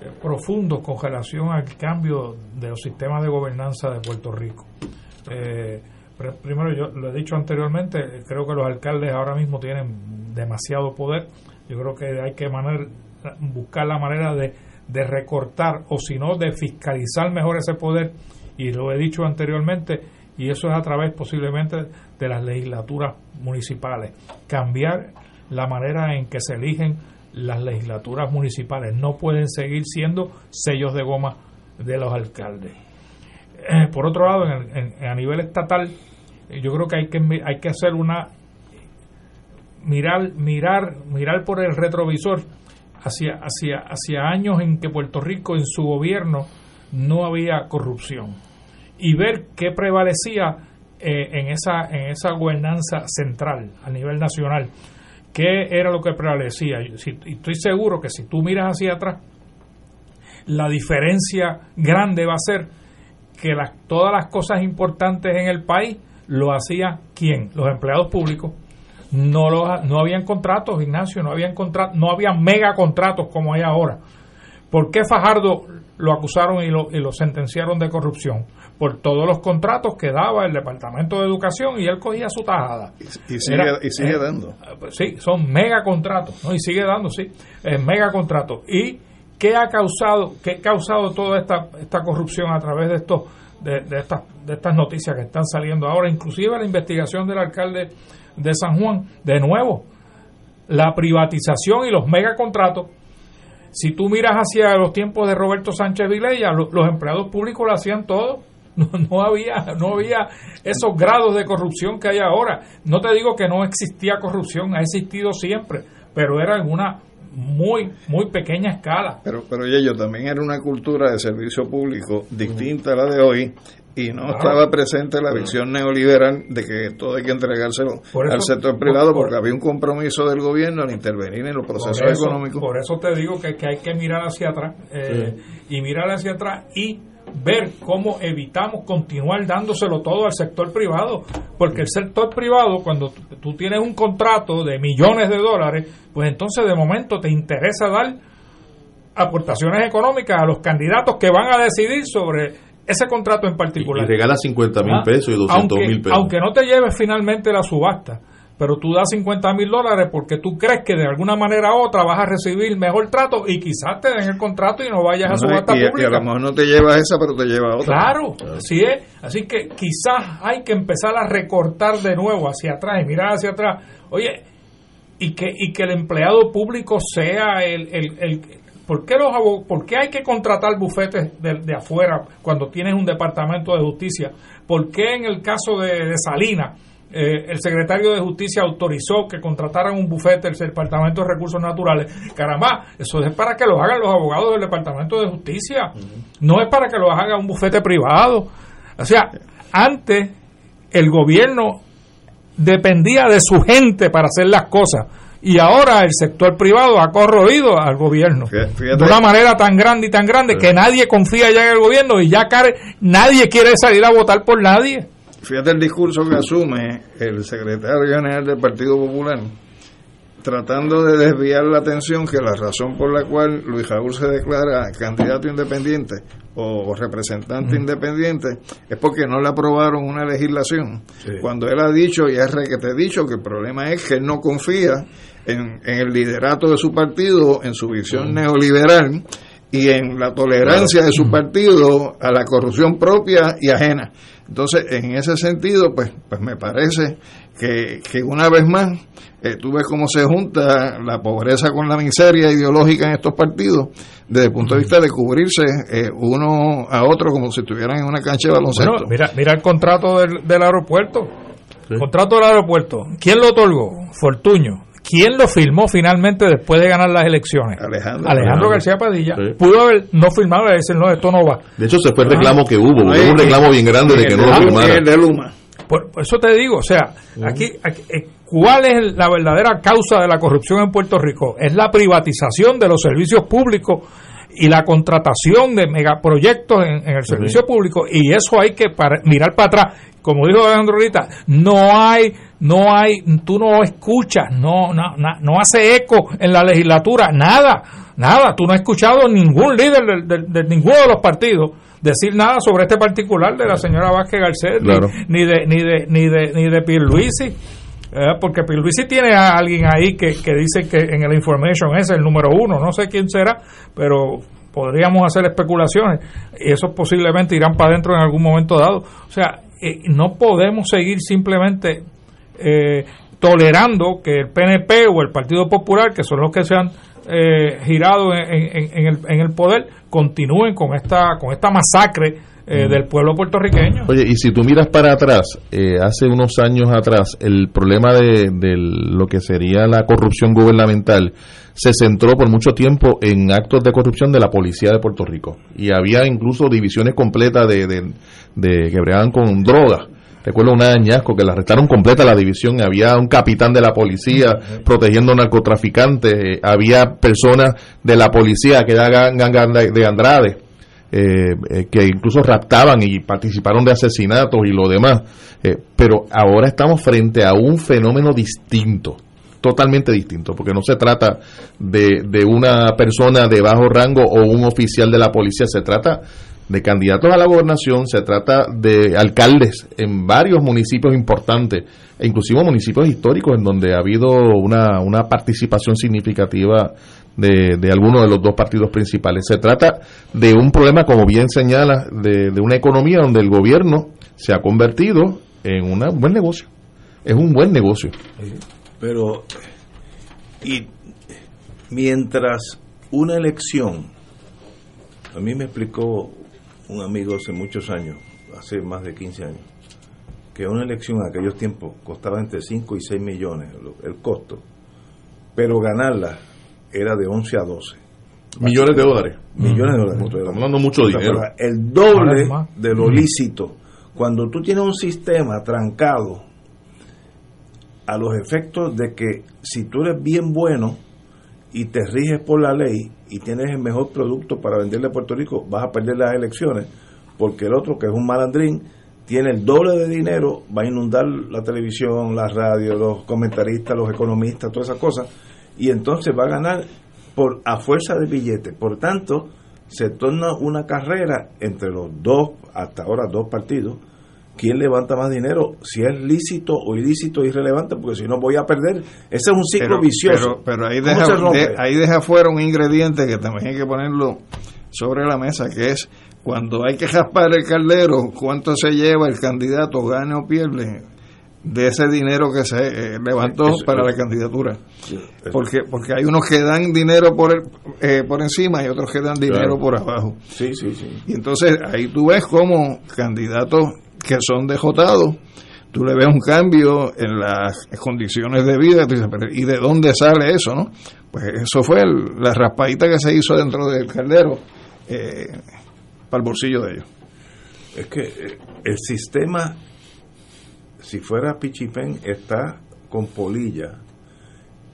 eh, profundos con relación al cambio de los sistemas de gobernanza de Puerto Rico. Eh, pr- primero, yo lo he dicho anteriormente, creo que los alcaldes ahora mismo tienen demasiado poder. Yo creo que hay que maner- buscar la manera de, de recortar o si no de fiscalizar mejor ese poder y lo he dicho anteriormente y eso es a través posiblemente de las legislaturas municipales. Cambiar la manera en que se eligen las legislaturas municipales. No pueden seguir siendo sellos de goma de los alcaldes. Eh, por otro lado en en- a nivel estatal yo creo que hay que hay que hacer una mirar mirar mirar por el retrovisor. Hacia hacia hacia años en que Puerto Rico en su gobierno no había corrupción. Y ver qué prevalecía eh, en esa en esa gobernanza central a nivel nacional qué era lo que prevalecía Yo- si- y estoy seguro que si tú miras hacia atrás la diferencia grande va a ser que las, todas las cosas importantes en el país lo hacía quién los empleados públicos. No los, no habían contratos Ignacio no habían contratos no había mega contratos como hay ahora. ¿Por qué Fajardo lo acusaron y lo, y lo sentenciaron de corrupción? Por todos los contratos que daba el Departamento de Educación y él cogía su tajada. Y sigue, Era- y sigue eh, dando. pues sí, son mega contratos, ¿no? Y sigue dando, sí, eh, mega contratos. ¿Y qué ha causado, qué ha causado toda esta, esta corrupción a través de estos, de, de estas, de estas noticias que están saliendo ahora, inclusive la investigación del alcalde de San Juan, de nuevo, la privatización y los megacontratos. Si tú miras hacia los tiempos de Roberto Sánchez Vilella, lo- los empleados públicos lo hacían todo. No, no había no había esos grados de corrupción que hay ahora. No te digo que no existía corrupción, ha existido siempre, pero era en una muy muy pequeña escala. Pero, pero yo también era una cultura de servicio público distinta a la de hoy y no Claro. estaba presente la visión neoliberal de que todo hay que entregárselo eso- al sector privado por- porque había un compromiso del gobierno al intervenir en los procesos por eso, económicos. Por eso te digo que, que hay que mirar hacia atrás eh, y mirar hacia atrás y ver cómo evitamos continuar dándoselo todo al sector privado, porque el sector privado, cuando tú- tienes un contrato de millones de dólares, pues entonces de momento te interesa dar aportaciones económicas a los candidatos que van a decidir sobre ese contrato en Y particular. regala 50 mil pesos y 200 aunque, mil pesos. Aunque no te lleves finalmente la subasta, pero tú das 50 mil dólares porque tú crees que de alguna manera u otra vas a recibir mejor trato y quizás te den el contrato y no vayas a subasta y, y a pública. lo mejor no te llevas esa, pero te lleva otra. Claro, así es. Así que quizás hay que empezar a recortar de nuevo hacia atrás y mirar hacia atrás. Oye, y que, y que el empleado público sea el, el, el- ¿Por qué, los abog- por qué hay que contratar bufetes de, de afuera cuando tienes un departamento de justicia? ¿Por qué en el caso de, de Salinas eh, el secretario de Justicia autorizó que contrataran un bufete del Departamento de Recursos Naturales? Caramba, eso es para que lo hagan los abogados del Departamento de Justicia, no es para que lo haga un bufete privado. O sea, antes el gobierno dependía de su gente para hacer las cosas. Y ahora el sector privado ha corroído al gobierno Fíjate- de una manera tan grande y tan grande que nadie confía ya en el gobierno y ya care- nadie quiere salir a votar por nadie. Fíjate el discurso que asume el secretario general del Partido Popular, tratando de desviar la atención que la razón por la cual Luis Raúl se declara candidato independiente o representante independiente es porque no le aprobaron una legislación. Cuando él ha dicho, y es que te he dicho, que el problema es que él no confía en, en el liderato de su partido, en su visión neoliberal y en la tolerancia de su partido a la corrupción propia y ajena. Entonces, en ese sentido, pues, pues me parece que, que una vez más, eh, tú ves cómo se junta la pobreza con la miseria ideológica en estos partidos, desde el punto de vista de cubrirse eh, uno a otro como si estuvieran en una cancha de baloncesto. Bueno, mira, mira el contrato del, del aeropuerto. Contrato del aeropuerto. ¿Quién lo otorgó? Fortuño. ¿Quién lo firmó finalmente después de ganar las elecciones? Alejandro. Alejandro García Padilla. Sí. Pudo haber no firmado y decir, no, esto no va. De hecho, se fue el reclamo que hubo, hubo un reclamo bien grande de que no lo firmara. el de Luma. Por, por eso te digo, o sea, aquí, aquí, eh, ¿cuál es la verdadera causa de la corrupción en Puerto Rico? Es la privatización de los servicios públicos y la contratación de megaproyectos en, en el servicio público y eso hay que para- mirar para atrás. Como dijo Alejandro ahorita, no hay, no hay, tú no escuchas, no, no, no hace eco en la legislatura, nada, nada. Tú no has escuchado ningún líder de, de- de ninguno de los partidos decir nada sobre este particular de la señora Vázquez Garcés, ni- Claro. ni, de ni de ni de ni de Pierluisi, eh, porque Pierluisi tiene a alguien ahí que, que dice que en el information es el número uno, no sé quién será, pero podríamos hacer especulaciones y esos posiblemente irán para adentro en algún momento dado. O sea, eh, no podemos seguir simplemente eh, tolerando que el PNP o el Partido Popular, que son los que se han eh, girado en, en- en el, en el poder, continúen con esta con esta masacre eh, del pueblo puertorriqueño. Oye, y si tú miras para atrás, eh, hace unos años atrás, el problema de, de lo que sería la corrupción gubernamental se centró por mucho tiempo en actos de corrupción de la policía de Puerto Rico. Y había incluso divisiones completas de, de, de que bregaban con drogas. Recuerdo de añasco que la arrestaron completa la división. Había un capitán de la policía protegiendo narcotraficantes. eh, había personas de la policía que era gang, gang de de Andrade eh, eh, que incluso raptaban y participaron de asesinatos y lo demás. Eh, pero ahora estamos frente a un fenómeno distinto, totalmente distinto, porque no se trata de, de una persona de bajo rango o un oficial de la policía, se trata de candidatos a la gobernación, se trata de alcaldes en varios municipios importantes, e inclusive municipios históricos en donde ha habido una, una participación significativa de, de algunos de los dos partidos principales. Se trata de un problema, como bien señala, de, de una economía donde el gobierno se ha convertido en una- un buen negocio. Es un buen negocio. Pero, y mientras una elección, a mí me explicó un amigo hace muchos años, hace más de 15 años, que una elección en aquellos tiempos costaba entre 5 y 6 millones lo- el costo, pero ganarla era de 11 a 12 Millones de dólares. millones de dólares. Estamos hablando mucho dinero. El doble de lo lícito. Cuando tú tienes un sistema trancado a los efectos de que si tú eres bien bueno y te riges por la ley y tienes el mejor producto para venderle a Puerto Rico, vas a perder las elecciones porque el otro, que es un malandrín, tiene el doble de dinero, va a inundar la televisión, la radio, los comentaristas, los economistas, todas esas cosas, y entonces va a ganar por a fuerza de billetes. Por tanto, se torna una carrera entre los dos, hasta ahora dos partidos, quién levanta más dinero, si es lícito o ilícito, irrelevante, porque si no voy a perder. Ese es un ciclo pero, vicioso. Pero, pero ahí, ¿Cómo deja, de- ahí deja fuera un ingrediente que también hay que ponerlo sobre la mesa, que es cuando hay que raspar el caldero, cuánto se lleva el candidato, gane o pierde. De ese dinero que se eh, levantó para la candidatura. Porque porque hay unos que dan dinero por el- eh, por encima y otros que dan dinero Claro. por abajo. Sí, sí, sí. Y entonces ahí tú ves como candidatos que son dejotados, tú le ves un cambio en las condiciones de vida, tú dices, "Pero, ¿y de dónde sale eso? no Pues eso fue el- la raspadita que se hizo dentro del caldero eh, para el bolsillo de ellos. Es que eh, el sistema, si fuera Pichipén, está con polilla.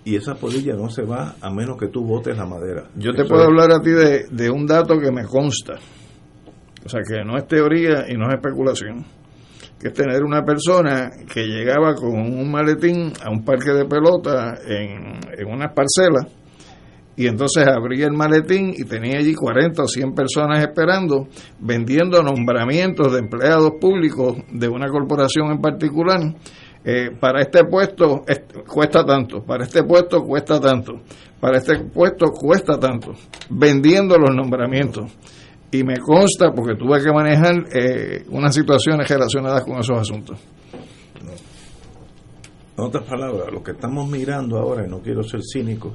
Y esa polilla no se va a menos que tú botes la madera. Yo te Eso puedo es- hablar a ti de, de un dato que me consta, o sea que no es teoría y no es especulación, que es tener una persona que llegaba con un maletín a un parque de pelota en, en unas parcelas y entonces abría el maletín y tenía allí 40 o 100 personas esperando, vendiendo nombramientos de empleados públicos de una corporación en particular. Eh, para este puesto es- cuesta tanto, para este puesto cuesta tanto, para este puesto cuesta tanto, vendiendo los nombramientos. Y me consta, porque tuve que manejar eh, unas situaciones relacionadas con esos asuntos. En otras palabras, lo que estamos mirando ahora, y no quiero ser cínico,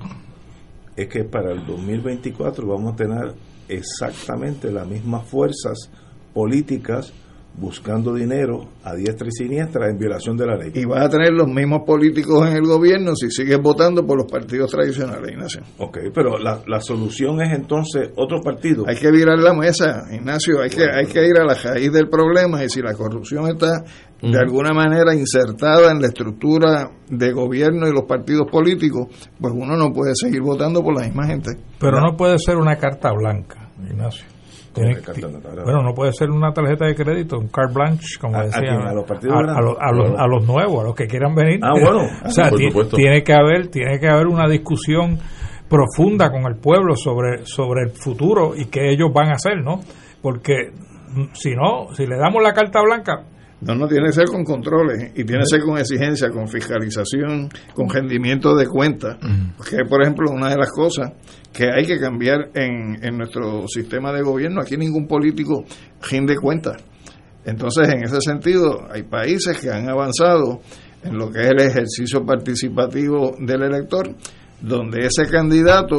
es que para el 2024 vamos a tener exactamente las mismas fuerzas políticas buscando dinero a diestra y siniestra en violación de la ley. Y vas a tener los mismos políticos en el gobierno si sigues votando por los partidos tradicionales, Ignacio. Ok, pero la, la solución es entonces otro partido. Hay que virar la mesa, Ignacio, hay que, hay que ir a la raíz del problema y si la corrupción está de alguna manera insertada en la estructura de gobierno y los partidos políticos, pues uno no puede seguir votando por la misma gente. Pero no puede ser una carta blanca, Ignacio. Tiene- bueno, no puede ser una tarjeta de crédito, un carte blanche, como ¿A- a decían. quién? ¿A los partidos a, los, a los- a los nuevos, a los que quieran venir. Ah, bueno. o sea, Por ti- supuesto. tiene que haber, tiene que haber una discusión profunda con el pueblo sobre, sobre el futuro y qué ellos van a hacer, ¿no? Porque mm, si no, si le damos la carta blanca, No, no tiene que ser con controles y tiene que ser con exigencia, con fiscalización, con rendimiento de cuentas. Porque, por ejemplo, una de las cosas que hay que cambiar en, en nuestro sistema de gobierno, aquí ningún político rinde cuentas. Entonces, en ese sentido, hay países que han avanzado en lo que es el ejercicio participativo del elector, donde ese candidato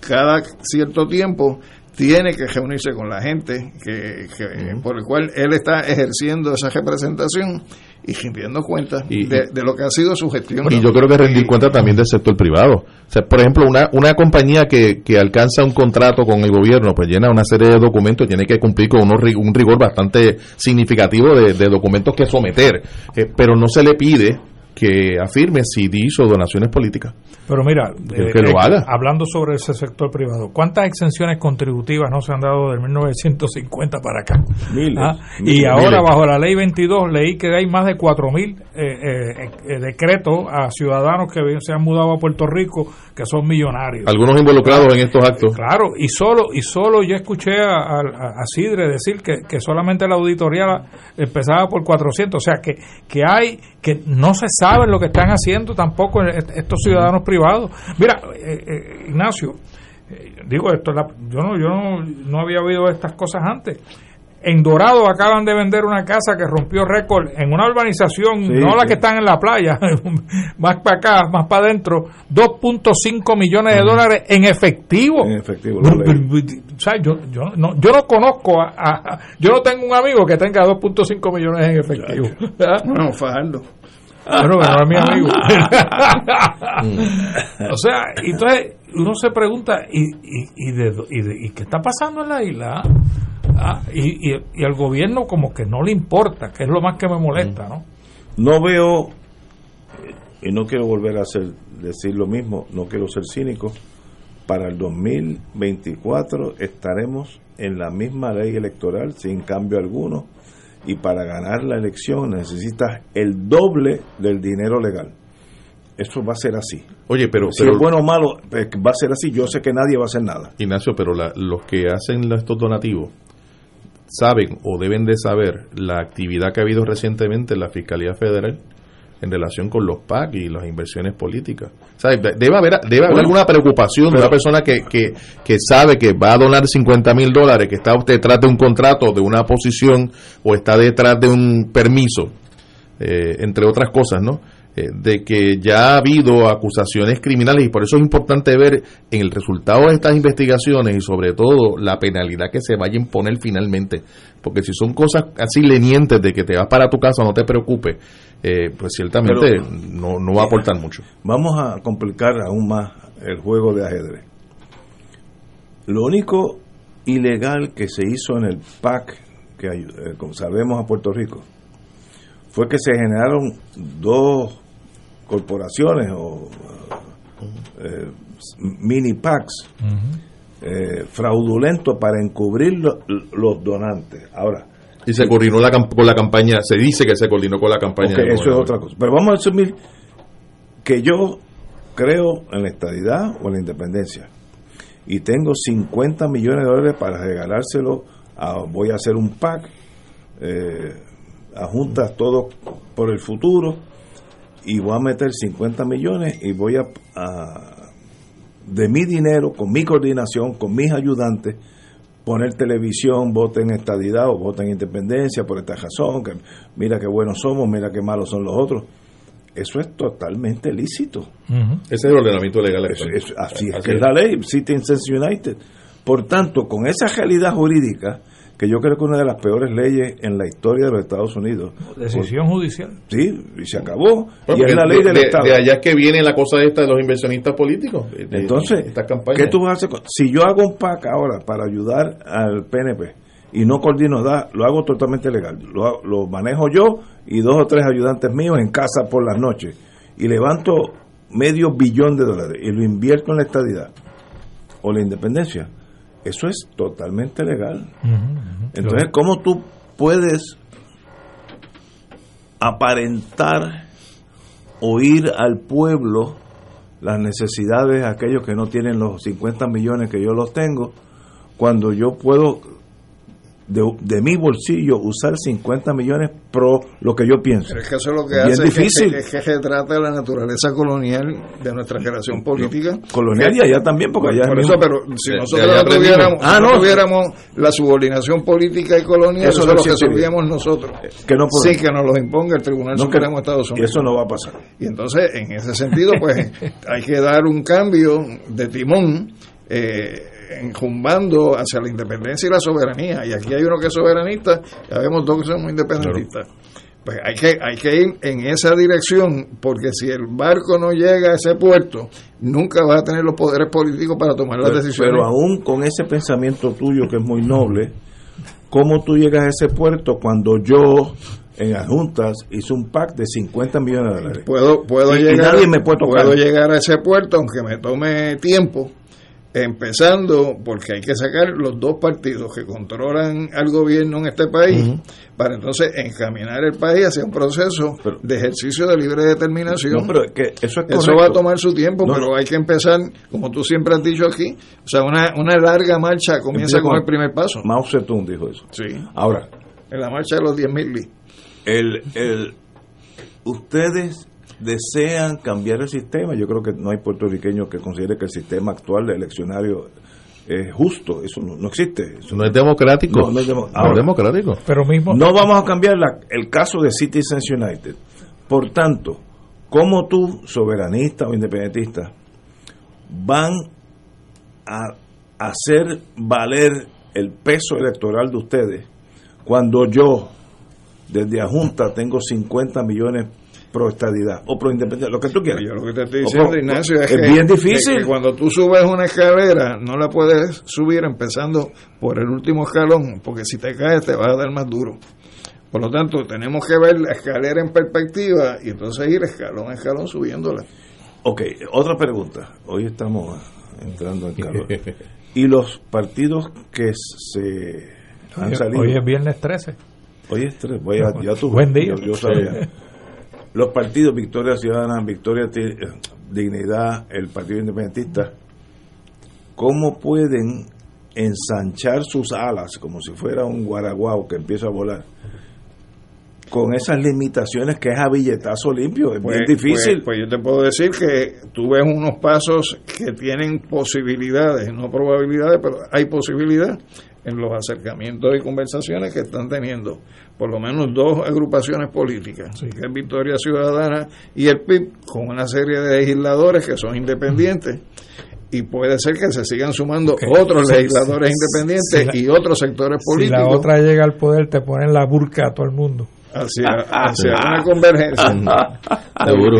cada cierto tiempo tiene que reunirse con la gente que, que- por el cual él está ejerciendo esa representación y rindiendo cuentas Y- de, de lo que ha sido su gestión. Y yo creo que rendir cuenta también del sector privado. O sea, por ejemplo, una, una compañía que, que alcanza un contrato con el gobierno, pues llena una serie de documentos, tiene que cumplir con unos un rigor bastante significativo de, de documentos que someter, eh, pero no se le pide que afirme si hizo donaciones políticas. Pero mira, Que- que lo haga. hablando sobre ese sector privado, ¿cuántas exenciones contributivas no se han dado del 1950 para acá? Miles, Ah, miles, y ahora, miles. bajo la ley 22, leí que hay más de 4.000 eh, eh, eh, decretos a ciudadanos que se han mudado a Puerto Rico que son millonarios. Algunos involucrados en estos actos. Claro, y solo y solo yo escuché a, a- a Sidre decir que, que solamente la auditoría empezaba por 400, o sea que, que hay que no se sabe lo que están haciendo tampoco est- estos ciudadanos privados. Mira, eh, eh, Ignacio, eh, digo esto, la- yo no yo no, no había oído estas cosas antes. En Dorado acaban de vender una casa que rompió récord en una urbanización, Sí, no la sí. que están en la playa, más para acá, más para adentro, 2.5 millones de dólares en efectivo. En efectivo, lo. O sea, yo, yo, no, yo no conozco, a, a- yo no tengo un amigo que tenga 2.5 millones en efectivo. Bueno, Fajardo. Bueno, que no es mi amigo. o sea, entonces uno se pregunta, ¿y, y, y, de, y, de- y qué está pasando en la isla? Ah, y, y, y al gobierno como que no le importa, que es lo más que me molesta, ¿no? No veo, y no quiero volver a hacer, decir lo mismo, no quiero ser cínico, para el 2024 estaremos en la misma ley electoral sin cambio alguno y para ganar la elección necesitas el doble del dinero legal. Eso va a ser así. Oye, pero, Si pero es bueno o malo, va a ser así. Yo sé que nadie va a hacer nada. Ignacio, pero la- los que hacen estos donativos saben o deben de saber la actividad que ha habido recientemente en la Fiscalía Federal en relación con los PAC y las inversiones políticas. O sea, debe haber, debe haber alguna preocupación de una persona que, que, que sabe que va a donar 50 mil dólares, que está detrás de un contrato, de una posición o está detrás de un permiso. eh, entre otras cosas, ¿no? Eh, de que ya ha habido acusaciones criminales y por eso es importante ver en el resultado de estas investigaciones y sobre todo la penalidad que se vaya a imponer finalmente, porque si son cosas así lenientes de que te vas para tu casa, no te preocupes, eh, pues ciertamente no, no va a aportar mucho. Vamos a complicar aún más el juego de ajedrez. Lo único ilegal que se hizo en el PAC, que eh, como sabemos a Puerto Rico, fue que se generaron dos corporaciones o eh, mini PACs eh, fraudulentos para encubrir lo- los donantes. Ahora, Y se coordinó la, con la campaña, se dice que se coordinó con la campaña. Eso es otra cosa. Pero vamos a asumir que yo creo en la estadidad o en la independencia y tengo 50 millones de dólares para regalárselo a, voy a hacer un PAC eh, a juntas todo por el futuro y voy a meter 50 millones y voy a, a- de mi dinero, con mi coordinación, con mis ayudantes, poner televisión, voten estadidad o voten independencia por esta razón, que mira qué buenos somos, mira qué malos son los otros. Eso es totalmente lícito. Ese es el ordenamiento legal. Eso- así es Así que es la ley, Citizens United. Por tanto, con esa realidad jurídica, que yo creo que es una de las peores leyes en la historia de los Estados Unidos. Decisión judicial. Sí, y se acabó. Y es la ley de, del de- Estado. de allá es que viene la cosa esta de los inversionistas políticos. de- de- Entonces, estas campañas. ¿qué tú vas a hacer? con- Si yo hago un PAC ahora para ayudar al PNP y no coordino nada, lo hago totalmente legal. Lo, lo manejo yo y dos o tres ayudantes míos en casa por las noches. Y levanto medio billón de dólares y lo invierto en la estadidad o la independencia. Eso es totalmente legal. Entonces, ¿cómo tú puedes aparentar oír al pueblo las necesidades de aquellos que no tienen los 50 millones que yo los tengo, cuando yo puedo de, de mi bolsillo usar 50 millones pro lo que yo pienso? Pero es que eso es lo que Bien hace es que- difícil. Es, que, retrata la naturaleza colonial de nuestra creación política. Colonial y allá también, porque allá Por es eso, mismo. pero si De- nosotros de no tuviéramos. Ah, no tuviéramos la subordinación política y colonial, Eso eso, es lo que sufríamos nosotros. que no Sí, que nos lo imponga el Tribunal No, Supremo que- de Estados Unidos. Eso no va a pasar. Y entonces, en ese sentido, pues hay que dar un cambio de timón, eh, enjumbando hacia la independencia y la soberanía. Y aquí hay uno que es soberanista, ya vemos dos que somos independentistas. Pues hay que, hay que ir en esa dirección, porque si el barco no llega a ese puerto, nunca vas a tener los poderes políticos para tomar las Pero, decisiones. pero aún con ese pensamiento tuyo que es muy noble, ¿cómo tú llegas a ese puerto cuando yo en las juntas hice un pack de 50 millones de dólares? puedo puedo Y- y llegar nadie me puede tocar. puedo llegar a ese puerto aunque me tome tiempo empezando porque hay que sacar los dos partidos que controlan al gobierno en este país para entonces encaminar el país hacia un proceso Pero- de ejercicio de libre determinación No, pero es que eso es eso va a tomar su tiempo, No, pero hay que empezar, como tú siempre has dicho aquí, o sea, una, una larga marcha comienza con con- el primer paso. Mao Zedong dijo eso. Sí, Ahora, en la marcha de los 10.000 li. el, el, ustedes desean cambiar el sistema. Yo creo que no hay puertorriqueño que considere que el sistema actual de eleccionario es justo. Eso no, no existe. Eso No es democrático. No, no es demo- No es Ahora, democrático. Pero mismo. No vamos a cambiar la- el caso de Citizens United. Por tanto, ¿cómo tú, soberanista o independentista, van a hacer valer el peso electoral de ustedes cuando yo, desde a Junta, tengo 50 millones pro estadidad o pro independencia, lo que tú quieras? Yo lo que te estoy diciendo, pro- Ignacio, es, es que, bien difícil. que cuando tú subes una escalera, no la puedes subir empezando por el último escalón, porque si te caes te vas a dar más duro. Por lo tanto, tenemos que ver la escalera en perspectiva y entonces ir escalón a escalón subiéndola. Ok, otra pregunta. Hoy estamos entrando en calor. ¿Y los partidos que se han salido? hoy es viernes 13. Hoy es tres, voy a, ya tú. Buen día. Yo, yo sabía. Los partidos Victoria Ciudadana, Victoria eh, Dignidad, el Partido Independentista, ¿cómo pueden ensanchar sus alas como si fuera un guaraguao que empieza a volar? Con esas limitaciones que es a billetazo limpio, es Pues, bien difícil. Pues, pues yo te puedo decir que tú ves unos pasos que tienen posibilidades, no probabilidades, pero hay posibilidad en los acercamientos y conversaciones que están teniendo. Por lo menos dos agrupaciones políticas, que es Victoria Ciudadana y el PIB, con una serie de legisladores que son independientes. Y puede ser que se sigan sumando otros legisladores independientes y otros sectores políticos. Si la otra llega al poder, te ponen la burka a todo el mundo. Hacia, hacia una convergencia. Seguro.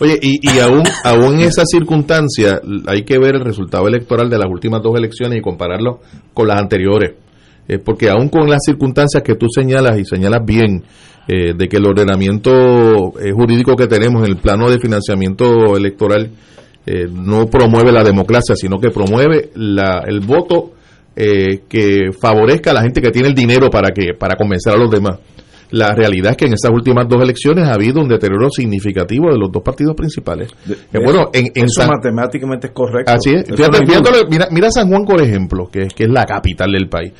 Oye, y, y aún, aún en esa circunstancia hay que ver el resultado electoral de las últimas dos elecciones y compararlo con las anteriores. Eh, porque aún con las circunstancias que tú señalas y señalas bien, eh, de que el ordenamiento eh, jurídico que tenemos en el plano de financiamiento electoral no promueve la democracia, sino que promueve la, el voto que favorezca a la gente que tiene el dinero para, que, para convencer a los demás. La realidad es que en estas últimas dos elecciones ha habido un deterioro significativo de los dos partidos principales. Eh, bueno, en, eso matemáticamente es correcto. Así es. mira, mira, San Juan, por ejemplo, que, que es la capital del país.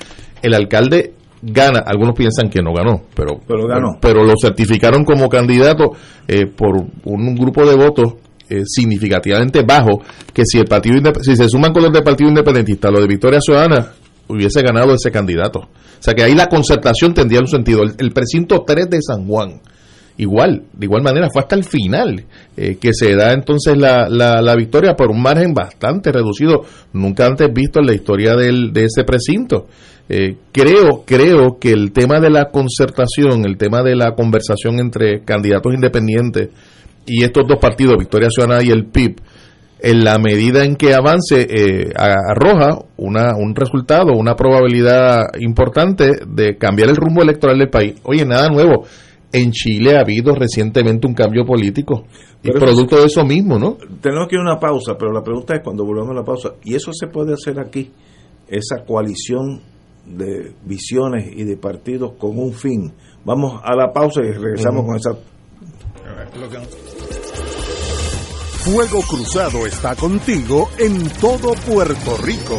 El alcalde gana, algunos piensan que no ganó, pero, pero, ganó. pero lo certificaron como candidato eh, por un, grupo de votos eh, significativamente bajo, que si el partido si se suman con los del Partido Independentista, los de Victoria Ciudadana, hubiese ganado ese candidato. O sea que ahí la concertación tendría un sentido. El, precinto 3 de San Juan, igual, de igual manera, fue hasta el final eh, que se da entonces la, la, victoria por un margen bastante reducido, nunca antes visto en la historia del, de ese precinto. Eh, creo, creo que el tema de la concertación, el tema de la conversación entre candidatos independientes y estos dos partidos, Victoria Ciudadana y el PIB, en la medida en que avance eh, arroja una, un resultado, una probabilidad importante de cambiar el rumbo electoral del país. Oye, nada nuevo. En Chile ha habido recientemente un cambio político y producto de eso mismo, ¿no? Tenemos que ir a una pausa, pero la pregunta es cuando volvamos a la pausa, ¿y eso se puede hacer aquí? Esa coalición de visiones y de partidos con un fin. Vamos a la pausa y regresamos con esa... Fuego Cruzado está contigo en todo Puerto Rico.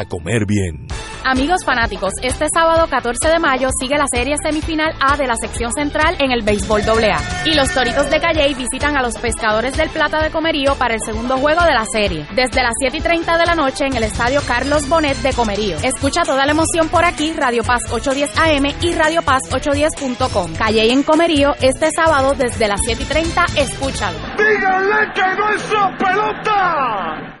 comer bien. Amigos fanáticos, este sábado 14 de mayo sigue la serie semifinal A de la sección central en el béisbol AA. Y los Toritos de Calley visitan a los Pescadores del Plata de Comerío para el segundo juego de la serie. Desde las 7 y 30 de la noche en el estadio Carlos Bonet de Comerío. Escucha toda la emoción por aquí, Radio Paz 810 AM y Radio Paz 810.com. Calley en Comerío este sábado desde las 7 y 30. Escúchalo. ¡Díganle que no es pelota!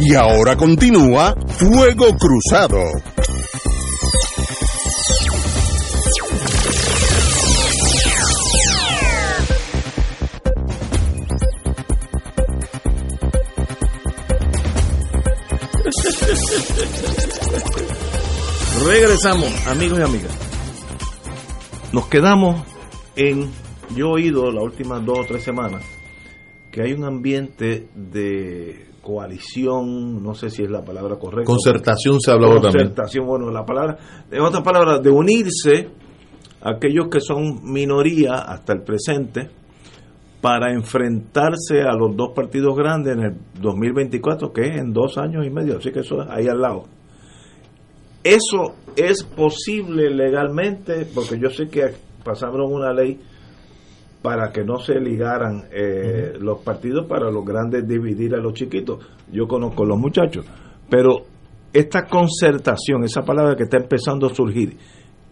Y ahora continúa Fuego Cruzado. Regresamos, amigos y amigas. Nos quedamos en. Yo he oído las últimas dos o tres semanas que hay un ambiente de coalición, no sé si es la palabra correcta. Concertación se hablaba también. Concertación, bueno, la palabra, en otras palabras, de unirse aquellos que son minoría hasta el presente para enfrentarse a los dos partidos grandes en el 2024, que es en dos años y medio, así que eso es ahí al lado. Eso es posible legalmente, porque yo sé que pasaron una ley para que no se ligaran eh, los partidos para los grandes dividir a los chiquitos. Yo conozco a los muchachos, pero esta concertación, esa palabra que está empezando a surgir,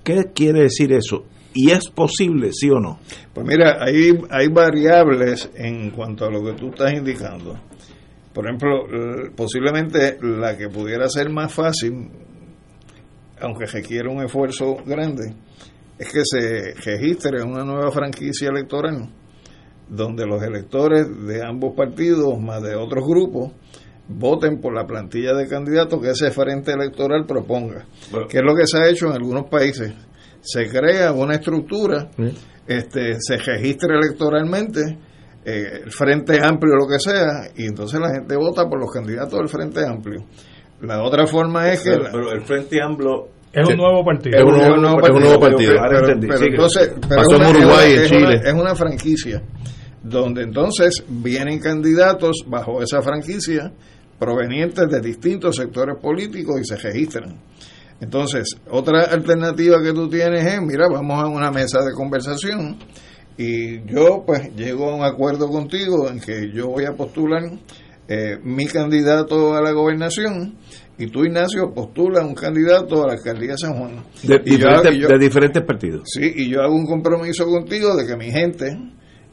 ¿qué quiere decir eso? ¿Y es posible, sí o no? Pues mira, hay, hay variables en cuanto a lo que tú estás indicando. Por ejemplo, posiblemente la que pudiera ser más fácil, aunque requiere un esfuerzo grande, es que se registre una nueva franquicia electoral donde los electores de ambos partidos, más de otros grupos, voten por la plantilla de candidatos que ese frente electoral proponga. que es lo que se ha hecho en algunos países. Se crea una estructura, este, se registra electoralmente, eh, el Frente Amplio, lo que sea, y entonces la gente vota por los candidatos del Frente Amplio. La otra forma es que... Pero, pero el Frente Amplio Es un nuevo partido. Es un nuevo, nuevo partido. un nuevo partido. Pero, pero- entendí. pero entonces, pero Pasó es una- en Uruguay, es en una- Chile. es una franquicia donde entonces vienen candidatos bajo esa franquicia provenientes de distintos sectores políticos y se registran. Entonces, otra alternativa que tú tienes es, mira, vamos a una mesa de conversación y yo pues llego a un acuerdo contigo en que yo voy a postular eh, mi candidato a la gobernación y tú, Ignacio, postulas un candidato a la alcaldía de San Juan. de, Y yo- diferentes, y yo- de diferentes partidos. Sí, y yo hago un compromiso contigo de que mi gente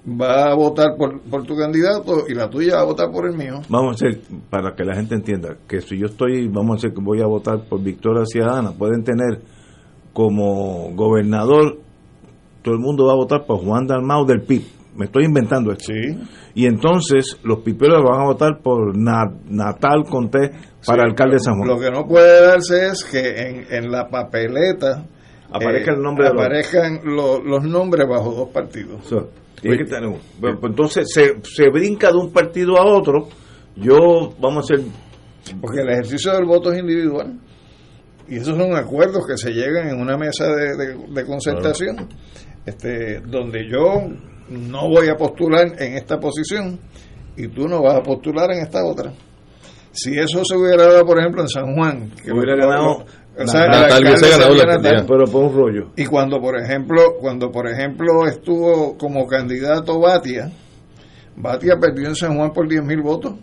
va a votar por, por tu candidato y la tuya va a votar por el mío. Vamos a hacer, para que la gente entienda, que si yo estoy, vamos a hacer que voy a votar por Victoria Ciudadana, pueden tener como gobernador, todo el mundo va a votar por Juan Dalmau del PIB. Me estoy inventando esto. Y entonces los piperos van a votar por Na- Natal Conté para Sí, alcalde de San Juan. Lo que no puede darse es que en, en la papeleta eh, Aparezca el nombre de los- aparezcan lo- los nombres bajo dos partidos. So, tiene que tener. Bueno, pues entonces se, se brinca de un partido a otro. Yo, vamos a hacer. Porque el ejercicio del voto es individual. Y esos son acuerdos que se llegan en una mesa de, de- de concertación, este, donde yo no voy a postular en esta posición y tú no vas a postular en esta otra. Si eso se hubiera dado, por ejemplo, en San Juan, que Hubiera ganado o sea, el Natal alcalde hubiese ganado sería la Natal. Pero por un rollo. Y cuando, por ejemplo, cuando por ejemplo estuvo como candidato Batia, Batia perdió en San Juan por 10 mil votos.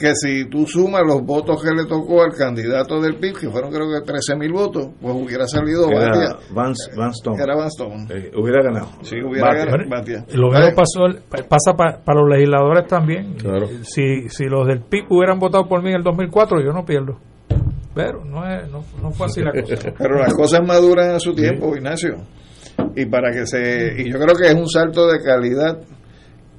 Que si tú sumas los votos que le tocó al candidato del PIB, que fueron creo que 13 mil votos, pues hubiera salido Que era Batia. Vance, Vance Stone. Era Van Stone. Eh, hubiera ganado. Sí, hubiera Batia. ganado Batia. Lo mismo pasó, pasa pa- para los legisladores también. Claro. Si, si los del PIB hubieran votado por mí en el 2004, yo no pierdo. Pero no, es, no, no fue así la cosa. Pero las cosas maduran a su tiempo, Ignacio. Y para que se y yo creo que es un salto de calidad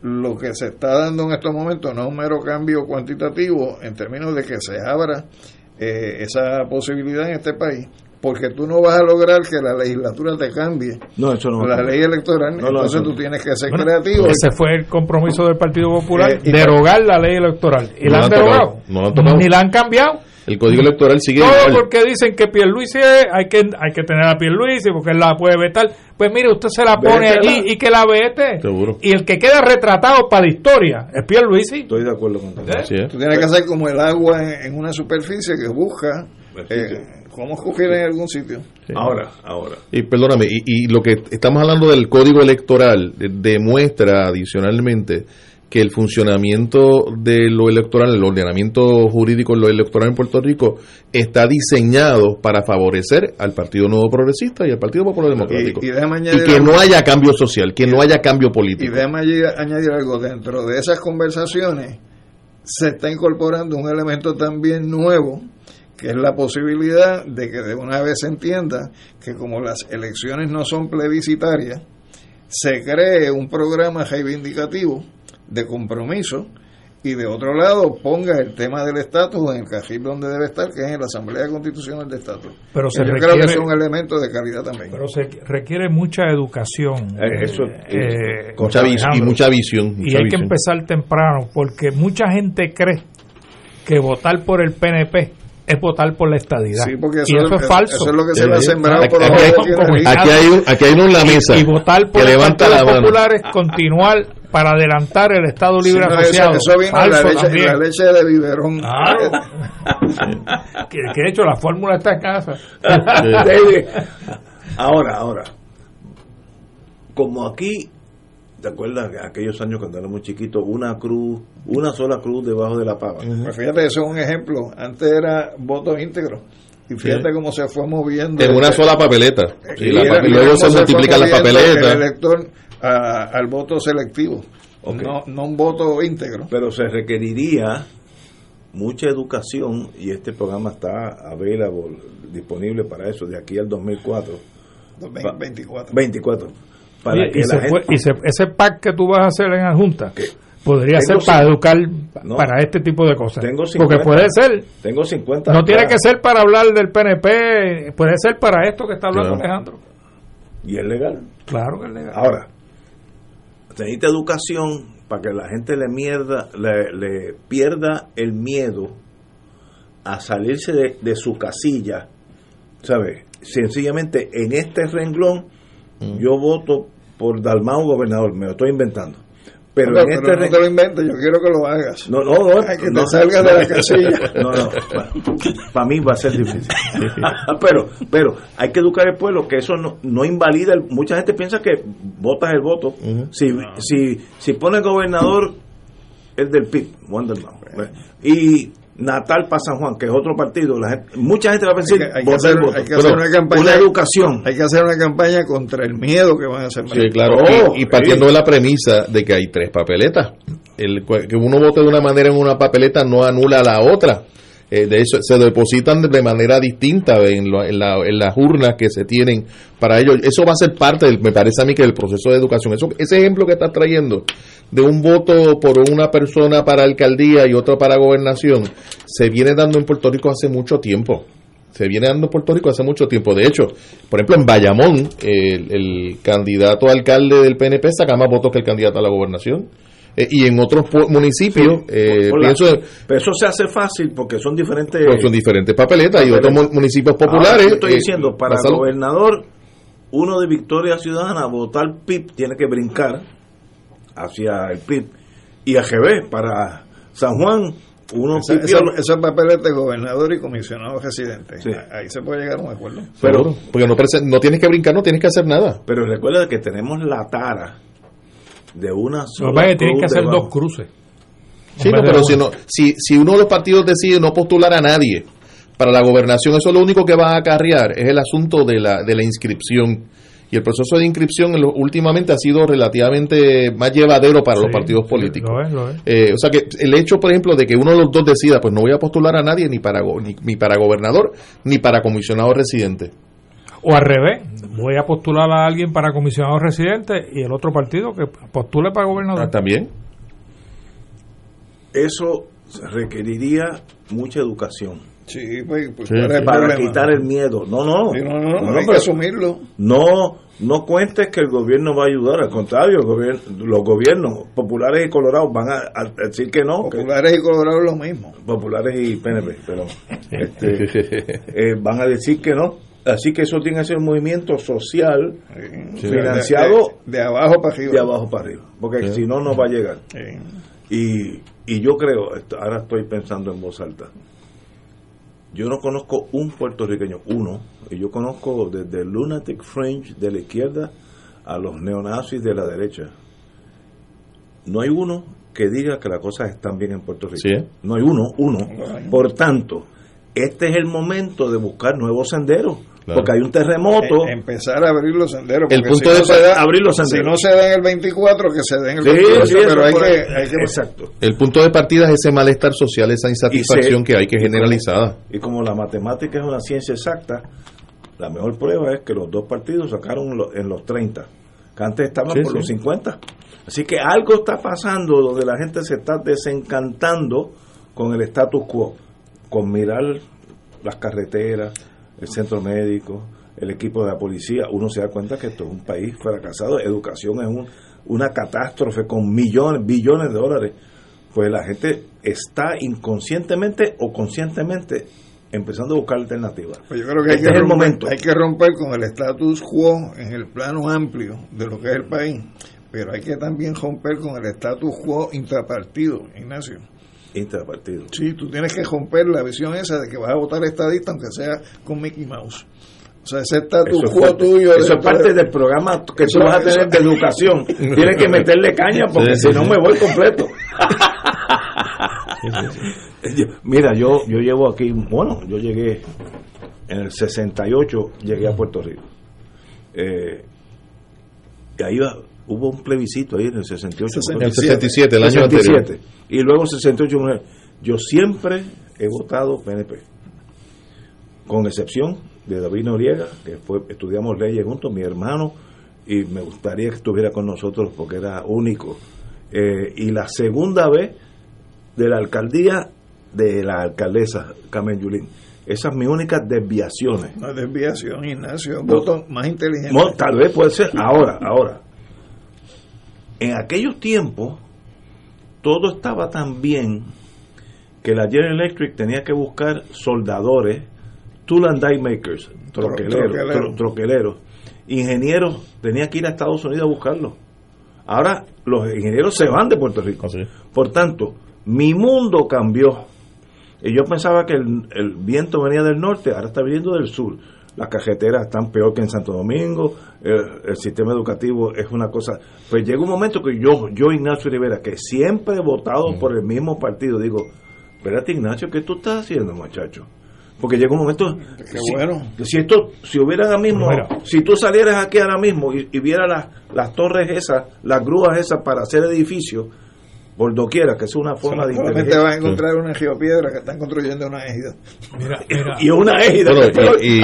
lo que se está dando en estos momentos, no es un mero cambio cuantitativo en términos de que se abra eh, esa posibilidad en este país. porque tú no vas a lograr que la legislatura te cambie No, eso no. la ley electoral, No, entonces tú no. tienes que ser Bueno, creativo. Ese fue el compromiso del Partido Popular, Eh, derogar la ley electoral. ¿Y No la han derogado? no la han tocado. Ni la han cambiado. El código electoral sigue Todo igual. porque dicen que Pierluisi es- hay que hay que tener a Pierluisi porque él la puede vetar. Pues mire, usted se la pone Vétela. allí y que la vete. Seguro. Y el que queda retratado para la historia es Pierluisi. Estoy de acuerdo con ¿Eh? Así es. Tú tienes que hacer como el agua en, en una superficie que busca eh, cómo escoger en algún sitio. Ahora, ahora. Y perdóname, y, y lo que estamos hablando del código electoral eh, demuestra adicionalmente que el funcionamiento de lo electoral, el ordenamiento jurídico de lo electoral en Puerto Rico está diseñado para favorecer al Partido Nuevo Progresista y al Partido Popular Democrático. Y- y déjame Y que algo. no haya cambio social, que no haya cambio Y político. déjame añadir, añadir algo, dentro de esas conversaciones se está incorporando un elemento también nuevo, que es la posibilidad de que de una vez se entienda que como las elecciones no son plebiscitarias, se cree un programa reivindicativo de compromiso y de otro lado ponga el tema del estatus en el cajil donde debe estar, que es en la Asamblea Constitucional de Estatus. Pero se yo creo que requiere- es un elemento de calidad también. Pero se requiere mucha educación. Eh, eso- eh, Mucha y mucha visión. Y hay que empezar temprano, porque mucha gente cree que votar por el PNP es votar por la estadidad. Sí, porque y eso- es eso- falso. eso es lo que se le ha Sí, sembrado aquí- por los aquí. Aquí hay, un- aquí hay uno en la mesa y, y votar por que el levanta la mano. Popular es continuar para adelantar el Estado Sí, Libre no, eso, Asociado. eso vino en la Falso leche, también. la leche de biberón. Claro. que, que de hecho la fórmula está en casa. Ahora, ahora. Como aquí, ¿te acuerdas de aquellos años cuando éramos chiquitos? Una cruz, una sola cruz debajo de la pava. Pues fíjate, eso es un ejemplo. Antes era voto íntegro. Y fíjate Sí. cómo se fue moviendo. En una sola papeleta. Sí, y la luego se fue multiplican las moviendo El papeletas. elector a- al voto selectivo. No, no un voto íntegro. Pero se requeriría mucha educación y este programa está available, disponible para eso de aquí al 2004. 2024. 24. Para Oye, que y la se gente- fue- y se- ese pack que tú vas a hacer en la Junta podría Tengo ser para educar No. para este tipo de cosas. Tengo Porque 50. puede ser, Tengo 50. no tiene que ser para hablar del PNP, puede ser para esto que está hablando Claro. Alejandro. Y es legal. Claro que es legal. Ahora, se necesita educación para que la gente le, mierda, le, le pierda el miedo a salirse de, de su casilla, ¿sabes? Sencillamente en este renglón yo voto por Dalmau gobernador, me lo estoy inventando. Pero No, en pero este no te lo inventes, yo quiero que lo hagas. No, no, no. Ay, que no, te salgas de la casilla. No, no. Para mí va a ser difícil. pero, pero hay que educar al pueblo que eso no, no invalida. el- mucha gente piensa que votas el voto. Si, si, si pone gobernador el del PIB, Mao, y Natal para San Juan, que es otro partido, la gente- mucha gente va a pensar Hay que, hay que votar hacer, el voto. hay que Pero hacer una campaña. una educación. Hay que hacer una campaña contra el miedo que van a hacer. Sí, claro. Oh, y, y partiendo de la premisa de que hay tres papeletas. El, que uno vote de una manera en una papeleta no anula la otra. Eh, de hecho, se depositan de manera distinta en, lo- en, la- en las urnas que se tienen para ello. Eso va a ser parte, del, me parece a mí, que del proceso de educación. Eso, ese ejemplo que estás trayendo de un voto por una persona para alcaldía y otro para gobernación, se viene dando en Puerto Rico hace mucho tiempo se viene dando en Puerto Rico hace mucho tiempo. De hecho, por ejemplo, en Bayamón, el, el candidato a alcalde del PNP saca más votos que el candidato a la gobernación. Eh, y en otros municipios, eh, pienso, pero eso se hace fácil porque son diferentes. son diferentes papeletas y otros mu- municipios populares. yo estoy eh, diciendo, para gobernador, uno de Victoria Ciudadana, votar PIB, tiene que brincar hacia el PIB. Y revés, para San Juan, uno Esa- esa- esos papeles de gobernador y comisionado residente. Sí. Ahí se puede llegar a un acuerdo. pero, Seguro, porque no, no tienes que brincar, no tienes que hacer nada. pero recuerda que tenemos la tara de una Lo sola. que pasa es que tienen que hacer debajo. dos cruces. Sí, no, pero si, no, si, si uno de los partidos decide no postular a nadie para la gobernación, eso lo único que va a acarrear es el asunto de la, de la inscripción. Y el proceso de inscripción en lo- últimamente ha sido relativamente más llevadero para los partidos sí, políticos. lo es, lo es. Eh, o sea que el hecho, por ejemplo, de que uno de los dos decida, pues no voy a postular a nadie ni para, go- ni, ni para gobernador ni para comisionado residente. O al revés, voy a postular a alguien para comisionado residente y el otro partido que postule para gobernador. Ah, También. Eso requeriría mucha educación. Sí, pues, pues Sí. ¿cuál es el para problema? quitar el miedo. No, no. Sí, no, no, hay que asumirlo. No, no cuentes que el gobierno va a ayudar, al contrario, el gobierno, los gobiernos populares y colorados van a, a decir que no. que- Populares y colorados lo mismo. populares y PNP, pero este, eh, van a decir que no. Así que eso tiene que ser un movimiento social financiado De, de- de abajo para arriba. de abajo para arriba, porque Sí. si no, no va a llegar. Sí. Y, y yo creo, esto- ahora estoy pensando en voz alta, yo no conozco un puertorriqueño, uno, y yo conozco desde el lunatic fringe de la izquierda a los neonazis de la derecha. No hay uno que diga que las cosas están bien en Puerto Rico. Sí. No hay uno, uno. Por tanto, este es el momento de buscar nuevos senderos, Claro. porque hay un terremoto. Eh, empezar a abrir los senderos. El punto si de no se da- abrir los Si senderos. no se da en el 24, que se den en el Sí, 28, sí, eso pero hay que, hay que- Exacto. El punto de partida es ese malestar social, esa insatisfacción que hay que generalizada. Y como la matemática es una ciencia exacta, la mejor prueba es que los dos partidos sacaron lo- en los 30, que antes estaban Sí, por sí. los 50. Así que algo está pasando donde la gente se está desencantando con el status quo, con mirar las carreteras, el centro médico, el equipo de la policía. Uno se da cuenta que esto es un país fracasado, educación es un- una catástrofe con millones, billones de dólares. Pues la gente está inconscientemente o conscientemente empezando a buscar alternativas. Pues yo creo que hay este que, es el romper, momento. hay que romper con el status quo en el plano amplio de lo que es el país, pero hay que también romper con el status quo intrapartido, Ignacio. Intrapartido. Sí, tú tienes que romper la visión esa de que vas a votar estadista aunque sea con Mickey Mouse. O sea, ese status Eso es quo parte- tuyo... eso es parte de- del programa que Eso- tú vas a tener eso- de educación. Tienes que meterle caña porque Sí, si sí, no sí. me voy completo. Yo- Mira, yo, yo llevo aquí, bueno, yo llegué en el 68, llegué a Puerto Rico. Eh, y ahí va- hubo un plebiscito ahí en el 68. En el 67, el año anterior. Y luego 68. Yo siempre he votado PNP, con excepción de David Noriega, que fue, estudiamos leyes juntos, mi hermano, y me gustaría que estuviera con nosotros porque era único. Eh, y la segunda vez de la alcaldía de la alcaldesa Carmen Yulín. Esas son mis únicas desviaciones. Una desviación, Ignacio, un No. voto más inteligente. No, tal vez puede ser ahora, ahora. En aquellos tiempos, todo estaba tan bien que la General Electric tenía que buscar soldadores, tool and die makers, troqueleros, troqueleros. tro- troqueleros, ingenieros, tenía que ir a Estados Unidos a buscarlos. Ahora los ingenieros se van de Puerto Rico. Por tanto, mi mundo cambió. Y yo pensaba que el, el viento venía del norte, ahora está viniendo del sur. Las cajeteras están peor que en Santo Domingo, el, el sistema educativo es una cosa. Pues llega un momento que yo, yo Ignacio Rivera, que siempre he votado por el mismo partido, digo, espérate Ignacio, ¿qué tú estás haciendo, muchacho? Porque llega un momento, Qué si, bueno. si esto, si hubiera ahora mismo, si tú salieras aquí ahora mismo y, y vieras las, las torres esas, las grúas esas para hacer edificios, por doquiera, que es una forma de Solamente inteligencia. vas a encontrar una geopiedra que están construyendo una égida. Mira, mira. y una égida. Y, y-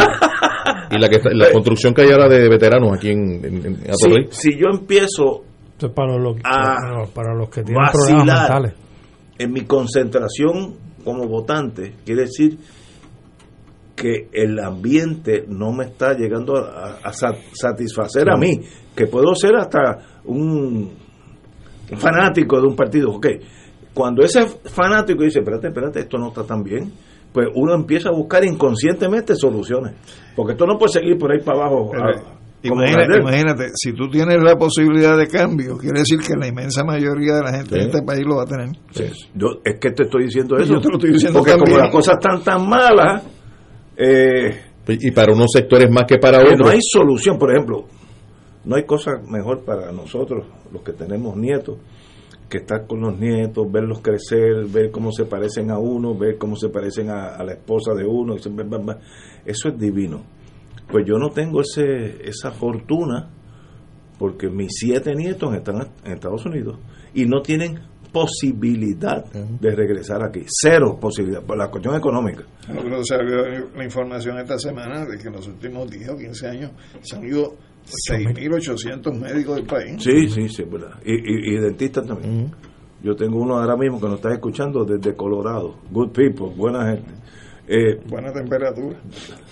y la, que está- la construcción que hay ahora de veteranos aquí en, en, en si, Atorrey. si yo empiezo Esto es para los, a para, los que tienen problemas mentales. en mi concentración como votante, quiere decir que el ambiente no me está llegando a, a sa- satisfacer a mí, que puedo ser hasta un fanático de un partido. Ok, cuando ese fanático dice, espérate, espérate, esto no está tan bien, pues uno empieza a buscar inconscientemente soluciones, porque esto no puede seguir por ahí para abajo. Pero, a- como Imagínate, imagínate, si tú tienes la posibilidad de cambio, quiere decir que la inmensa mayoría de la gente Sí. en este país lo va a tener. Yo, es que te estoy diciendo eso. Yo te lo estoy diciendo Porque también. como las cosas están tan malas, eh, Y para unos sectores más que para otros. no hay solución. Por ejemplo, no hay cosa mejor para nosotros, los que tenemos nietos, que estar con los nietos, verlos crecer, ver cómo se parecen a uno, ver cómo se parecen a, a la esposa de uno. Eso es divino. Pues yo no tengo ese esa fortuna porque mis siete nietos están en Estados Unidos y no tienen posibilidad de regresar aquí. Cero posibilidad, por la cuestión económica. Bueno, pero salió la información esta semana de que en los últimos 10 o 15 años se han ido 6.800 médicos del país. Sí, sí, sí, verdad. Y, y, y dentistas también. Yo tengo uno ahora mismo que nos está escuchando desde Colorado. Good people, buena gente. Eh, Buena temperatura.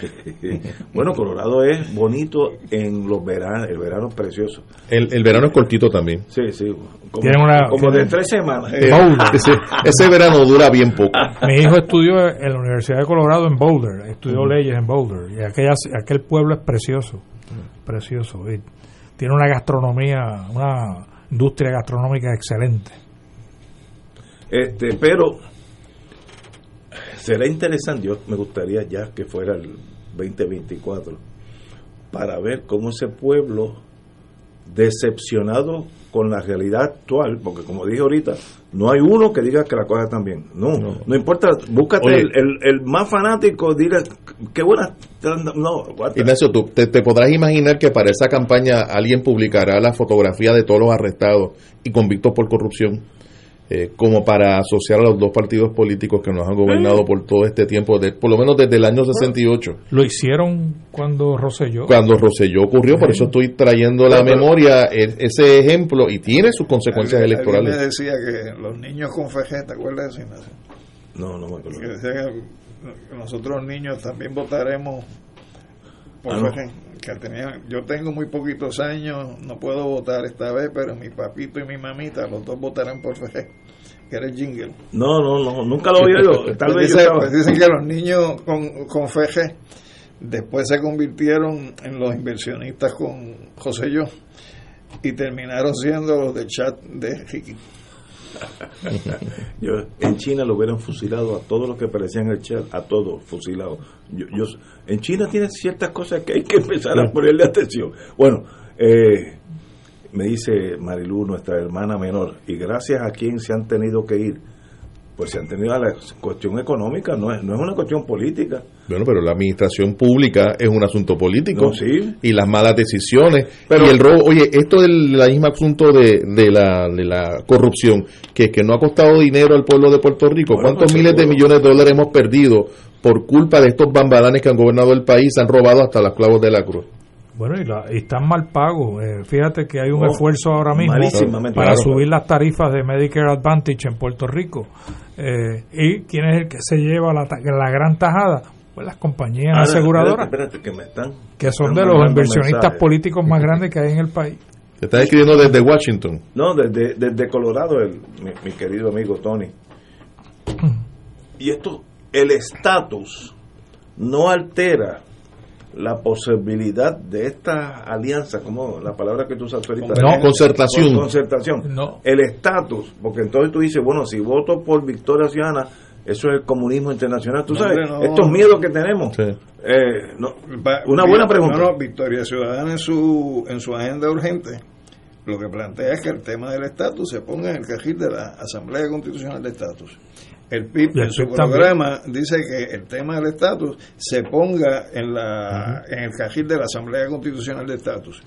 bueno, Colorado es bonito en los veranos, el verano es precioso. El, el verano es cortito también. Sí, sí. Como, Tienen una- como de tres semanas. Eh, Boulder. ese, ese verano dura bien poco. Mi hijo estudió en la Universidad de Colorado en Boulder, estudió leyes en Boulder, y aquella, aquel pueblo es precioso, precioso. tiene una gastronomía, una industria gastronómica excelente. Este, pero será interesante, yo me gustaría ya que fuera el 2024, para ver cómo ese pueblo, decepcionado con la realidad actual, porque como dije ahorita, no hay uno que diga que la cosa está bien. No, no, importa, búscate Oye. el, el- el más fanático, dile, qué buena. No. Ignacio, tú te, te podrás imaginar que para esa campaña alguien publicará la fotografía de todos los arrestados y convictos por corrupción, eh, como para asociar a los dos partidos políticos que nos han gobernado por todo este tiempo, de- por lo menos desde el año 68, Lo hicieron cuando Rosselló. cuando Rosselló ocurrió, por eso estoy trayendo a la memoria ese ejemplo y tiene sus consecuencias Alguien- alguien me electorales. decía que los niños con fejeta, ¿te acuerdas de eso, Ignacio? No, no me acuerdo. Que decía que nosotros niños también votaremos Ah, que tenía- yo tengo muy poquitos años, no puedo votar esta vez, pero mi papito y mi mamita, los dos votarán por Fején, que era el jingle. No, no, no, nunca lo oído. Tal vez yo dice- estaba- pues dicen que los niños con, con Fején después se convirtieron en los inversionistas con José Yo y terminaron siendo los de chat de Ricky. Yo, en China lo hubieran fusilado a todos los que aparecían en el chat, a todos fusilados. Yo, yo, en China tiene ciertas cosas que hay que empezar a ponerle atención. Bueno, eh, me dice Marilú, nuestra hermana menor, y gracias a quien se han tenido que ir, pues se han tenido a la cuestión económica, no es, no es una cuestión política. Bueno, pero la administración pública es un asunto político No, sí. y las malas decisiones Pero- y el robo. Oye, esto del mismo asunto de, de, la, de la corrupción, que, que no ha costado dinero al pueblo de Puerto Rico. Bueno, ¿Cuántos miles de millones de dólares hemos perdido por culpa de estos bambalanes que han gobernado el país? Han robado hasta las clavos de la cruz. Bueno, y, la- y están mal pagos. Eh, fíjate que hay un Oh, esfuerzo ahora mismo malísimamente. para Claro. subir las tarifas de Medicare Advantage en Puerto Rico. Eh, ¿Y quién es el que se lleva la, ta- la gran tajada? Pues las compañías aseguradoras, Espérate, espérate, que me están. que son están de los inversionistas mensajes. políticos más grandes que hay en el país. Te estás escribiendo desde Washington. No, desde, desde Colorado, el, mi, mi querido amigo Tony. Y esto, el estatus no altera la posibilidad de esta alianza, como la palabra que tú usaste ahorita. No, concertación. Con- concertación. No. El estatus, porque entonces tú dices, bueno, si voto por Victoria Ciudadana, eso es el comunismo internacional. Tú No, sabes, hombre, no. estos miedos que tenemos. Sí. Eh, no, una buena pregunta. No, no, Victoria Ciudadana en su, en su agenda urgente lo que plantea es que el tema del estatus se ponga en el cajil de la Asamblea Constitucional de Estatus. El PIB en su PIB también. programa dice que el tema del estatus se ponga en, la, en el cajil de la Asamblea Constitucional de Estatus.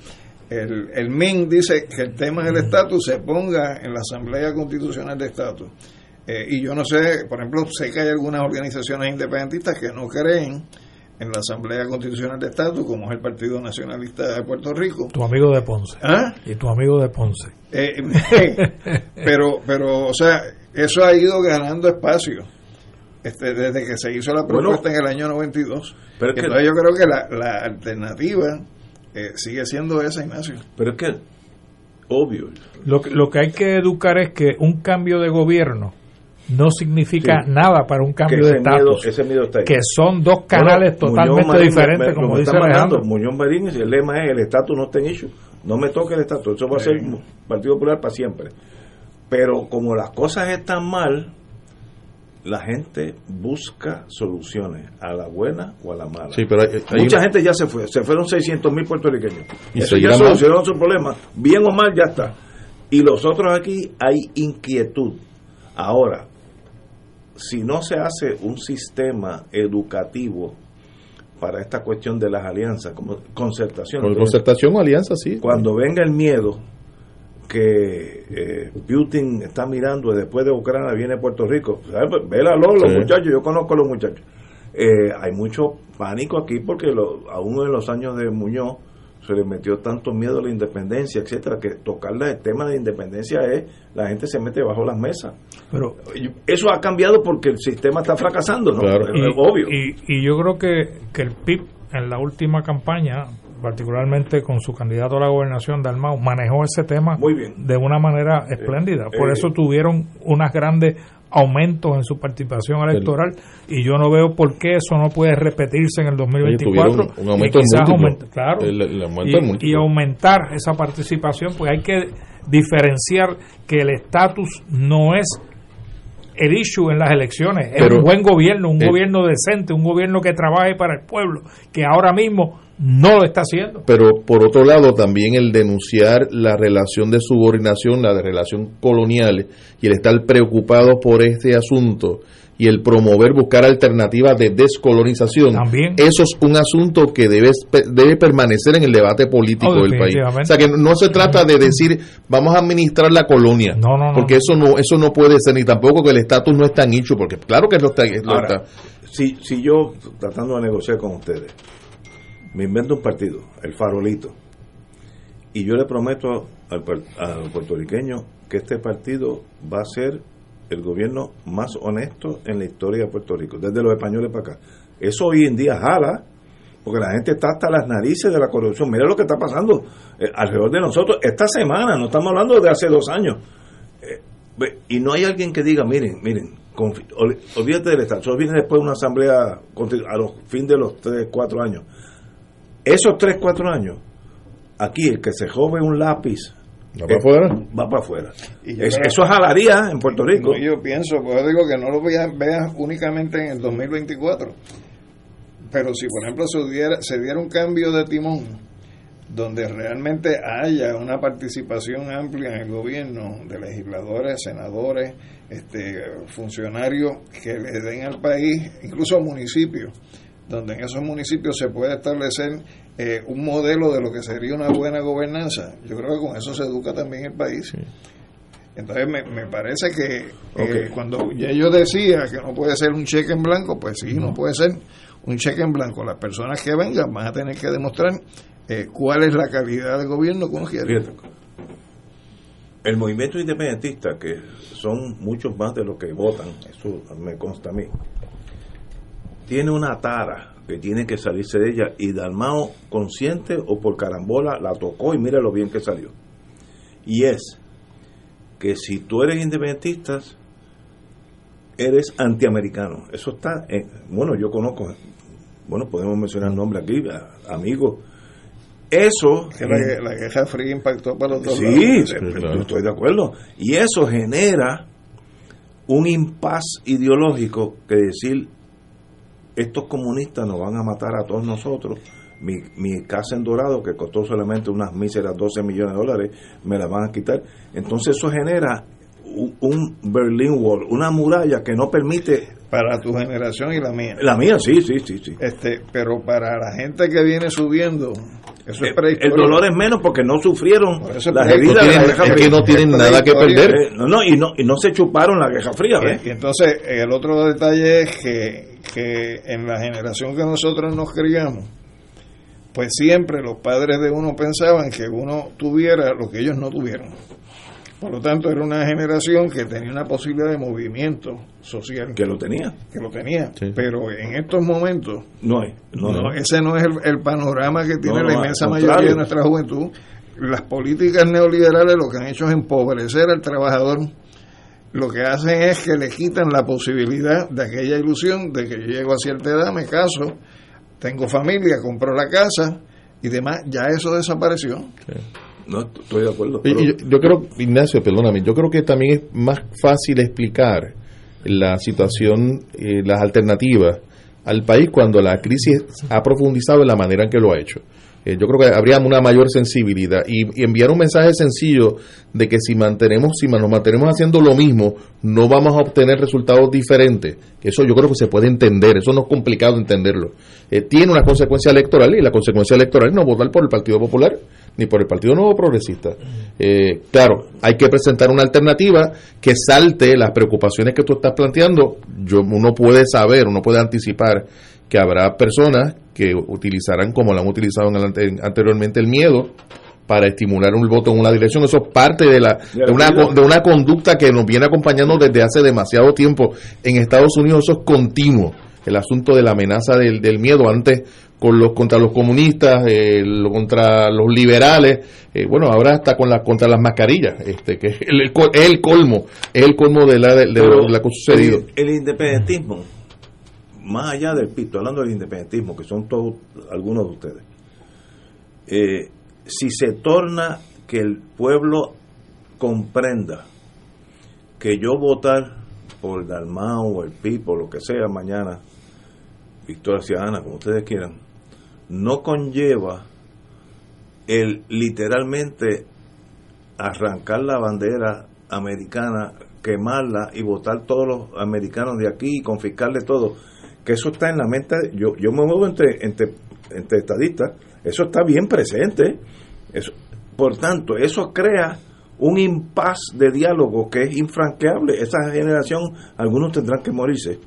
El, el MIN dice que el tema del estatus se ponga en la Asamblea Constitucional de Estatus. Eh, y yo no sé, por ejemplo, sé que hay algunas organizaciones independentistas que no creen en la Asamblea Constitucional de Estatus, como es el Partido Nacionalista de Puerto Rico. Tu amigo de Ponce. ¿Ah? Y tu amigo de Ponce. Eh, pero, pero, o sea, eso ha ido ganando espacio este, desde que se hizo la propuesta en el año 92. Pero es que- Entonces yo creo que la, la alternativa eh, sigue siendo esa, Ignacio. Pero es que, obvio, Lo, que- lo que hay que educar es que un cambio de gobierno no significa Sí. nada para un cambio de estatus. ese miedo está ahí. Que son dos canales Bueno, totalmente Marín diferentes, me- como dice. Alejandro. Muñoz Marín, el lema es: el estatus no está en issue. No me toque el estatus. Eso va a ser Partido Popular para siempre. Pero como las cosas están mal, la gente busca soluciones, a la buena o a la mala. Sí, pero hay- hay Mucha una- gente ya se fue, se fueron 600 mil puertorriqueños. Y Eso ya solucionaron su problema, bien o mal ya está. Y los otros aquí hay inquietud. Ahora, si no se hace un sistema educativo para esta cuestión de las alianzas, como concertación, entonces, concertación o alianza, sí. cuando venga el miedo que eh, Putin está mirando después de Ucrania viene Puerto Rico, ¿sabes? Vélalo, los Sí. muchachos, yo conozco a los muchachos. Eh, hay mucho pánico aquí porque lo- aún en los años de Muñoz se le metió tanto miedo a la independencia, etcétera, que tocarle el tema de independencia es la gente se mete bajo las mesas. Pero eso ha cambiado porque el sistema está fracasando, ¿no? Claro. Es Y, obvio. y- y yo creo que, que el PIB en la última campaña, particularmente con su candidato a la gobernación, Dalmau, manejó ese tema de una manera espléndida. Por eh, eso tuvieron unas grandes aumentos en su participación electoral y yo no veo por qué eso no puede repetirse en el 2024 tuvieron un aumento y quizás múltiplo. aumentar- claro, El- el aumento y, aumentar esa participación pues hay que diferenciar que el estatus no es el issue en las elecciones. es un buen gobierno, un Eh. gobierno decente, un gobierno que trabaje para el pueblo, que ahora mismo no lo está haciendo. Pero por otro lado, también el denunciar la relación de subordinación, la de relación colonial y el estar preocupado por este asunto y el promover, buscar alternativas de descolonización, También. eso es un asunto que debe, debe permanecer en el debate político Oh, del país. O sea, que no se trata de decir vamos a administrar la colonia, No, no, no. porque eso no eso no puede ser, ni tampoco que el estatus no es tan hecho, porque claro que lo está. lo Ahora, está. si, si yo, tratando de negociar con ustedes, me invento un partido, el Farolito, y yo le prometo al, al puertorriqueño que este partido va a ser el gobierno más honesto en la historia de Puerto Rico, desde los españoles para acá. Eso hoy en día jala, porque la gente está hasta las narices de la corrupción. Mira lo que está pasando eh, alrededor de nosotros esta semana, no estamos hablando de hace dos años. Eh, y no hay alguien que diga, miren, miren, olvídate del Estado, eso viene después de una asamblea a los fin de los tres, cuatro años. Esos tres, cuatro años, aquí el que se jove un lápiz ¿Va para afuera? Va para afuera. Y yo Es- creo- eso jalaría en Puerto Rico. No, yo pienso, pues yo digo que no lo veas, veas únicamente en el 2024. Pero si, por ejemplo, se diera, se diera un cambio de timón, donde realmente haya una participación amplia en el gobierno de legisladores, senadores, este, funcionarios que le den al país, incluso municipios, donde en esos municipios se puede establecer eh, un modelo de lo que sería una buena gobernanza. Yo creo que con eso se educa también el país. Entonces me, me parece que eh, cuando ya yo decía que no puede ser un cheque en blanco, pues sí, no puede ser un cheque en blanco. Las personas que vengan van a tener que demostrar eh, cuál es la calidad de gobierno que uno quiere. El movimiento independentista, que son muchos más de los que votan, eso me consta a mí, tiene una tara que tiene que salirse de ella y Dalmao, consciente o por carambola, la tocó y mira lo bien que salió. Y es que si tú eres independentista, eres antiamericano. Eso está, en- bueno, yo conozco, bueno, podemos mencionar nombres aquí, amigos. Eso Que la, la guerra fría impactó para los dos Sí, lados. yo estoy de acuerdo. Y eso genera un impas ideológico que decir, estos comunistas nos van a matar a todos nosotros. Mi, mi casa en Dorado, que costó solamente unas míseras 12 millones de dólares, me la van a quitar. Entonces eso genera un, un Berlin Wall, una muralla que no permite... Para tu generación y la mía. La mía, sí, sí, sí. sí. Este, pero para la gente que viene subiendo, eso es El, dolor es menos porque no sufrieron las heridas de la Guerra Fría. es que no tienen nada que perder. Eh, No, no, y no, y no se chuparon la Guerra Fría. Y entonces, el otro detalle es que, que en la generación que nosotros nos criamos, pues siempre los padres de uno pensaban que uno tuviera lo que ellos no tuvieron. Por lo tanto, era una generación que tenía una posibilidad de movimiento social. Que lo tenía. Que lo tenía. Pero en estos momentos, No hay. No, no, no. ese no es el, el panorama que tiene No, la inmensa mayoría de nuestra juventud. Las políticas neoliberales lo que han hecho es empobrecer al trabajador. Lo que hacen es que le quitan la posibilidad de aquella ilusión de que yo llego a cierta edad, me caso, tengo familia, compro la casa y demás. Ya eso desapareció. No, estoy de acuerdo. Pero- yo, yo creo, Ignacio, perdóname, yo creo que también es más fácil explicar la situación, eh, las alternativas al país cuando la crisis ha profundizado en la manera en que lo ha hecho. Eh, yo creo que habría una mayor sensibilidad y, enviar un mensaje sencillo de que si mantenemos, si nos mantenemos haciendo lo mismo, no vamos a obtener resultados diferentes. Eso yo creo que se puede entender, eso no es complicado entenderlo. Eh, tiene una consecuencia electoral y la consecuencia electoral es no votar por el Partido Popular ni por el Partido Nuevo Progresista. Eh, claro, hay que presentar una alternativa que salte las preocupaciones que tú estás planteando. Yo, uno puede saber, uno puede anticipar que habrá personas que utilizarán, como lo han utilizado en el ante- anteriormente, el miedo para estimular un voto en una dirección. Eso es parte de, la, de, una, de una conducta que nos viene acompañando desde hace demasiado tiempo. En Estados Unidos eso es continuo. El asunto de la amenaza del, del miedo antes con los contra los comunistas, eh, lo- contra los liberales, eh, bueno, ahora hasta con la contra las mascarillas, este que es el, el el colmo, es el colmo de la de, de lo que ha sucedido. El, el independentismo, más allá del PIB, estoy hablando del independentismo, que son todos algunos de ustedes, eh, si se torna que el pueblo comprenda que yo votar por Dalmao o el PIB o lo que sea mañana, Victoria Ciudadana, como ustedes quieran, no conlleva el literalmente arrancar la bandera americana, quemarla y votar todos los americanos de aquí y confiscarle todo, que eso está en la mente, yo, yo me muevo entre, entre, entre estadistas, eso está bien presente, eso, por tanto, eso crea un impas de diálogo que es infranqueable, esa generación, algunos tendrán que morirse,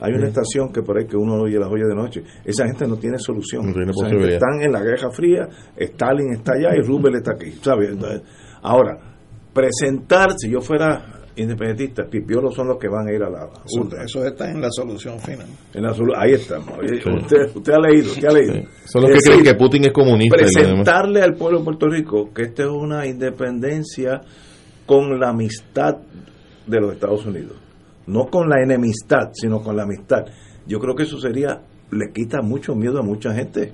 hay una Sí. estación que por ahí que uno oye las joyas de noche. Esa gente no tiene solución. No tiene posibilidad. están en la Guerra Fría, Stalin está allá y Rubel está aquí. ¿sabes? Entonces, Ahora, presentar, si yo fuera independentista, pipiolos son los que van a ir a la Eso, urna. eso está en la solución final. En la solu- ahí estamos. Sí. Usted, usted ha leído, usted ha leído. Sí. Son los que Es creen decir, que Putin es comunista. presentarle al pueblo de Puerto Rico que esta es una independencia con la amistad de los Estados Unidos. No con la enemistad, sino con la amistad. Yo creo que eso sería, le quita mucho miedo a mucha gente.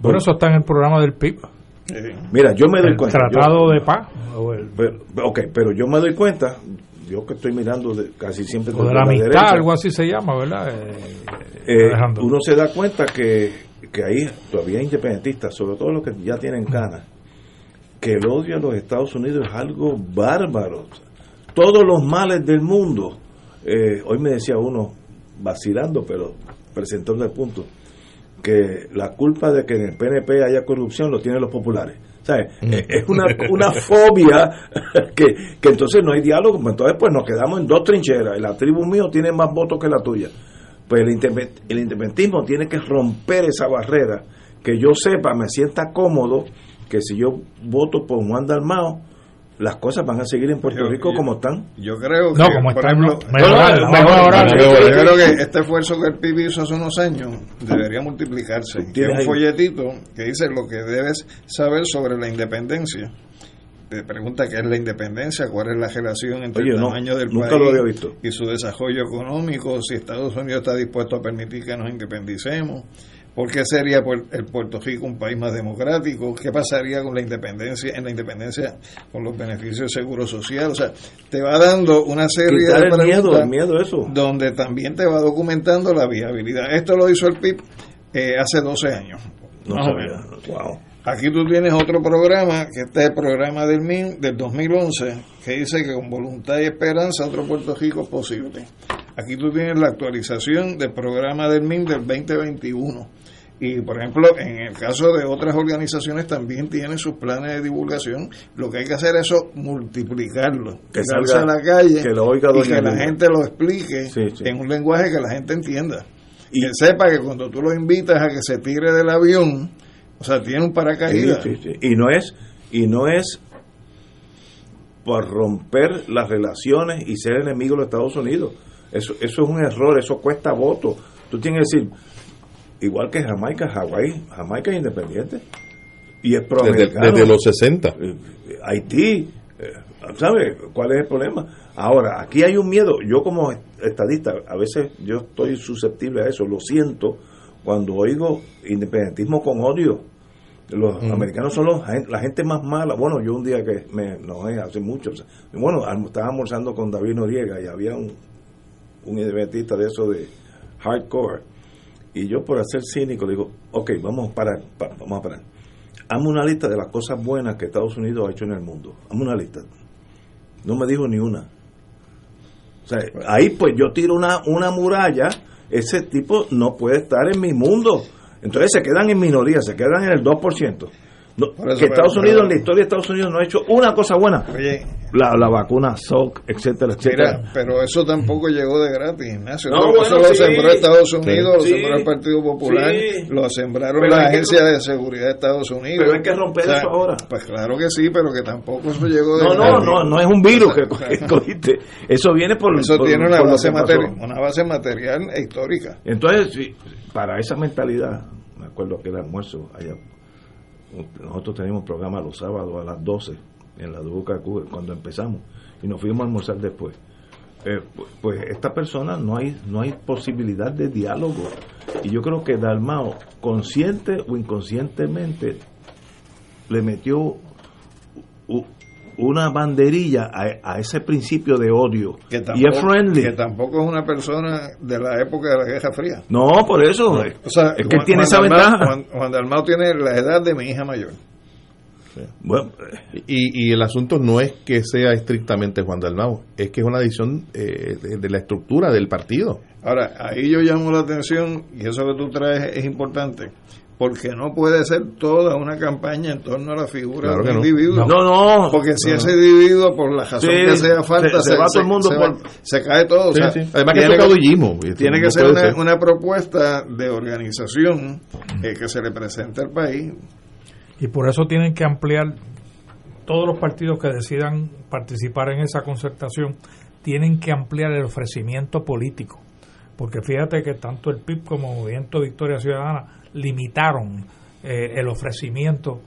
Bueno, eso está en el programa del PIB. Mira, yo me doy El cuenta. Tratado yo- de Paz. Pero, ok, pero yo me doy cuenta, yo que estoy mirando de- casi siempre o de la amistad, derecha, algo así se llama, ¿verdad? Eh, eh, uno se da cuenta que, que ahí todavía hay independentistas, sobre todo los que ya tienen canas, que el odio a los Estados Unidos es algo bárbaro. Todos los males del mundo. eh, hoy me decía uno, vacilando, pero presentando el punto, que la culpa de que en el PNP haya corrupción lo tienen los populares. Eh, Es una, una fobia que, que entonces no hay diálogo, pues entonces pues nos quedamos en dos trincheras, la tribu mío tiene más votos que la tuya. Pues el, el independentismo tiene que romper esa barrera, que yo sepa, me sienta cómodo, que si yo voto por Juan Dalmao, las cosas van a seguir en Puerto Yo- Rico yo- como están. Yo creo No, que, como por está, ejemplo, no, No, no, mejorar. yo- mejorar. yo creo que este esfuerzo que el PIB hizo hace unos años debería multiplicarse. Tienes un ahí- folletito que dice lo que debes saber sobre la independencia. Te pregunta qué es la independencia, cuál es la relación entre Oye, el no, tamaño del nunca país lo había visto. y su desarrollo económico, si Estados Unidos está dispuesto a permitir que nos independicemos, por qué sería el Puerto Rico un país más democrático, qué pasaría con la independencia, en la independencia con los beneficios de seguro social, o sea, te va dando una serie de el miedo, preguntas el miedo eso. donde también te va documentando la viabilidad. Esto lo hizo el PIB eh, hace 12 años. No sabía. Wow. Aquí tú tienes otro programa, que este es el programa del MIN del 2011, que dice que con voluntad y esperanza otro Puerto Rico es posible. Aquí tú tienes la actualización del programa del MIN del 2021. Y, por ejemplo, en el caso de otras organizaciones también tienen sus planes de divulgación. Lo que hay que hacer es eso, multiplicarlo. Que salga- a la calle que lo oiga y que la gente lo explique Sí, sí. en un lenguaje que la gente entienda. Y que sepa que cuando tú lo invitas a que se tire del avión, o sea, tiene un paracaídas. Sí. Y no es, y no es por romper las relaciones y ser enemigo de los Estados Unidos. Eso, eso es un error, eso cuesta votos. Tú tienes que decir, igual que Jamaica, Hawái, Jamaica es independiente. Y es proamericano. desde los 60. Eh, Haití, eh, ¿sabe cuál es el problema? Ahora, aquí hay un miedo. Yo como estadista, a veces yo estoy susceptible a eso, lo siento cuando oigo independentismo con odio. Los Mm. americanos son los, la gente más mala. Bueno, yo un día que me enojé hace mucho, bueno, estaba almorzando con David Noriega y había un, un independentista de eso de hardcore. Y yo por hacer cínico digo, ok, vamos a parar, pa- vamos a parar. Hazme una lista de las cosas buenas que Estados Unidos ha hecho en el mundo. Hazme una lista. No me dijo ni una. O sea, ahí pues yo tiro una, una muralla, ese tipo no puede estar en mi mundo. Entonces se quedan en minoría, se quedan en el 2%. No, que Estados pero- Unidos, en la historia de Estados Unidos, no ha hecho una cosa buena. Oye, La, la vacuna Salk, etcétera, etcétera. Mira, pero eso tampoco llegó de gratis, Ignacio. No, eso, bueno, eso lo sembró Estados Unidos, Sí. lo sembró el Partido Popular, Sí. lo sembraron la que- Agencia de Seguridad de Estados Unidos. Pero hay que romper eso ahora. Pues claro que sí, pero que tampoco eso llegó de No, no, gratis. no, no es un virus O sea, que, que cogiste. Eso viene por Eso por- tiene una por base, que pasó. materi- una base material e histórica. Entonces, sí, para esa mentalidad, me acuerdo que el almuerzo allá, nosotros teníamos programa los sábados a las 12 en la WKQ cuando empezamos y nos fuimos a almorzar después. Eh, pu- pues esta persona no hay no hay posibilidad de diálogo y yo creo que Dalmao consciente o inconscientemente le metió una banderilla a, a ese principio de odio. Que y es tampoco, friendly. que tampoco es una persona de la época de la Guerra Fría. no por eso. O sea, es que Juan- tiene Juan esa Dalmau- ventaja. Juan, Juan Dalmau tiene la edad de mi hija mayor. Bueno, Y, y el asunto no es que sea estrictamente Juan Dalmau, es que es una decisión eh, de, de la estructura del partido. Ahora, ahí yo llamo la atención, y eso que tú traes es importante, porque no puede ser toda una campaña en torno a la figura Claro de que un no. individuo. No, no. Porque si No. ese individuo, por la razón Sí, que sea falta, se- se va todo el mundo se, por- se cae todo. o Sí, sea, sí. Además que tiene es caudillismo. Tiene que ser una, ser. una propuesta de organización eh, que se le presente al país. Y por eso tienen que ampliar todos los partidos que decidan participar en esa concertación, tienen que ampliar el ofrecimiento político. Porque fíjate que tanto el PIB como Movimiento Victoria Ciudadana limitaron eh, el ofrecimiento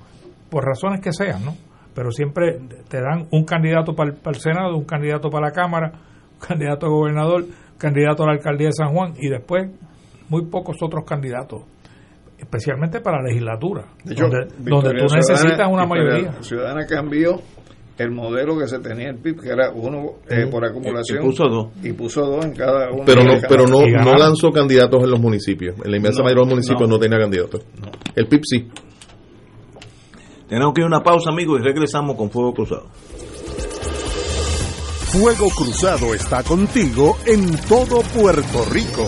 por razones que sean, ¿no? Pero siempre te dan un candidato para el, para el Senado, un candidato para la Cámara, un candidato a gobernador, un candidato a la alcaldía de San Juan y después muy pocos otros candidatos, especialmente para la legislatura, De hecho, donde, donde tú necesitas una Victoria mayoría. Ciudadana cambió el modelo que se tenía el PIB, que era uno eh, por acumulación. Y puso dos. Y puso dos en cada uno. Pero de no, cada- pero no, no lanzó candidatos en los municipios. En la inmensa No, mayoría de los municipios no, no. tenía candidatos. El PIB sí. tenemos que ir a una pausa amigos y regresamos con Fuego Cruzado Fuego Cruzado está contigo en todo Puerto Rico.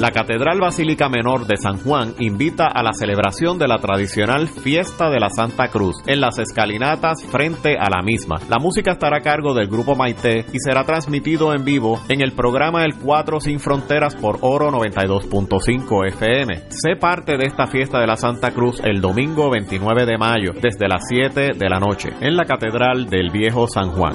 La Catedral Basílica Menor de San Juan invita a la celebración de la tradicional Fiesta de la Santa Cruz en las escalinatas frente a la misma. La música estará a cargo del grupo Maite y será transmitido en vivo en el programa El 4 Sin Fronteras por Oro 92.5 FM. Sé parte de esta Fiesta de la Santa Cruz el domingo 29 de mayo desde las 7 de la noche en la Catedral del Viejo San Juan.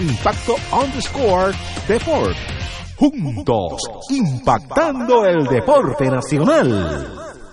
Impacto underscore Deport juntos, impactando el deporte nacional.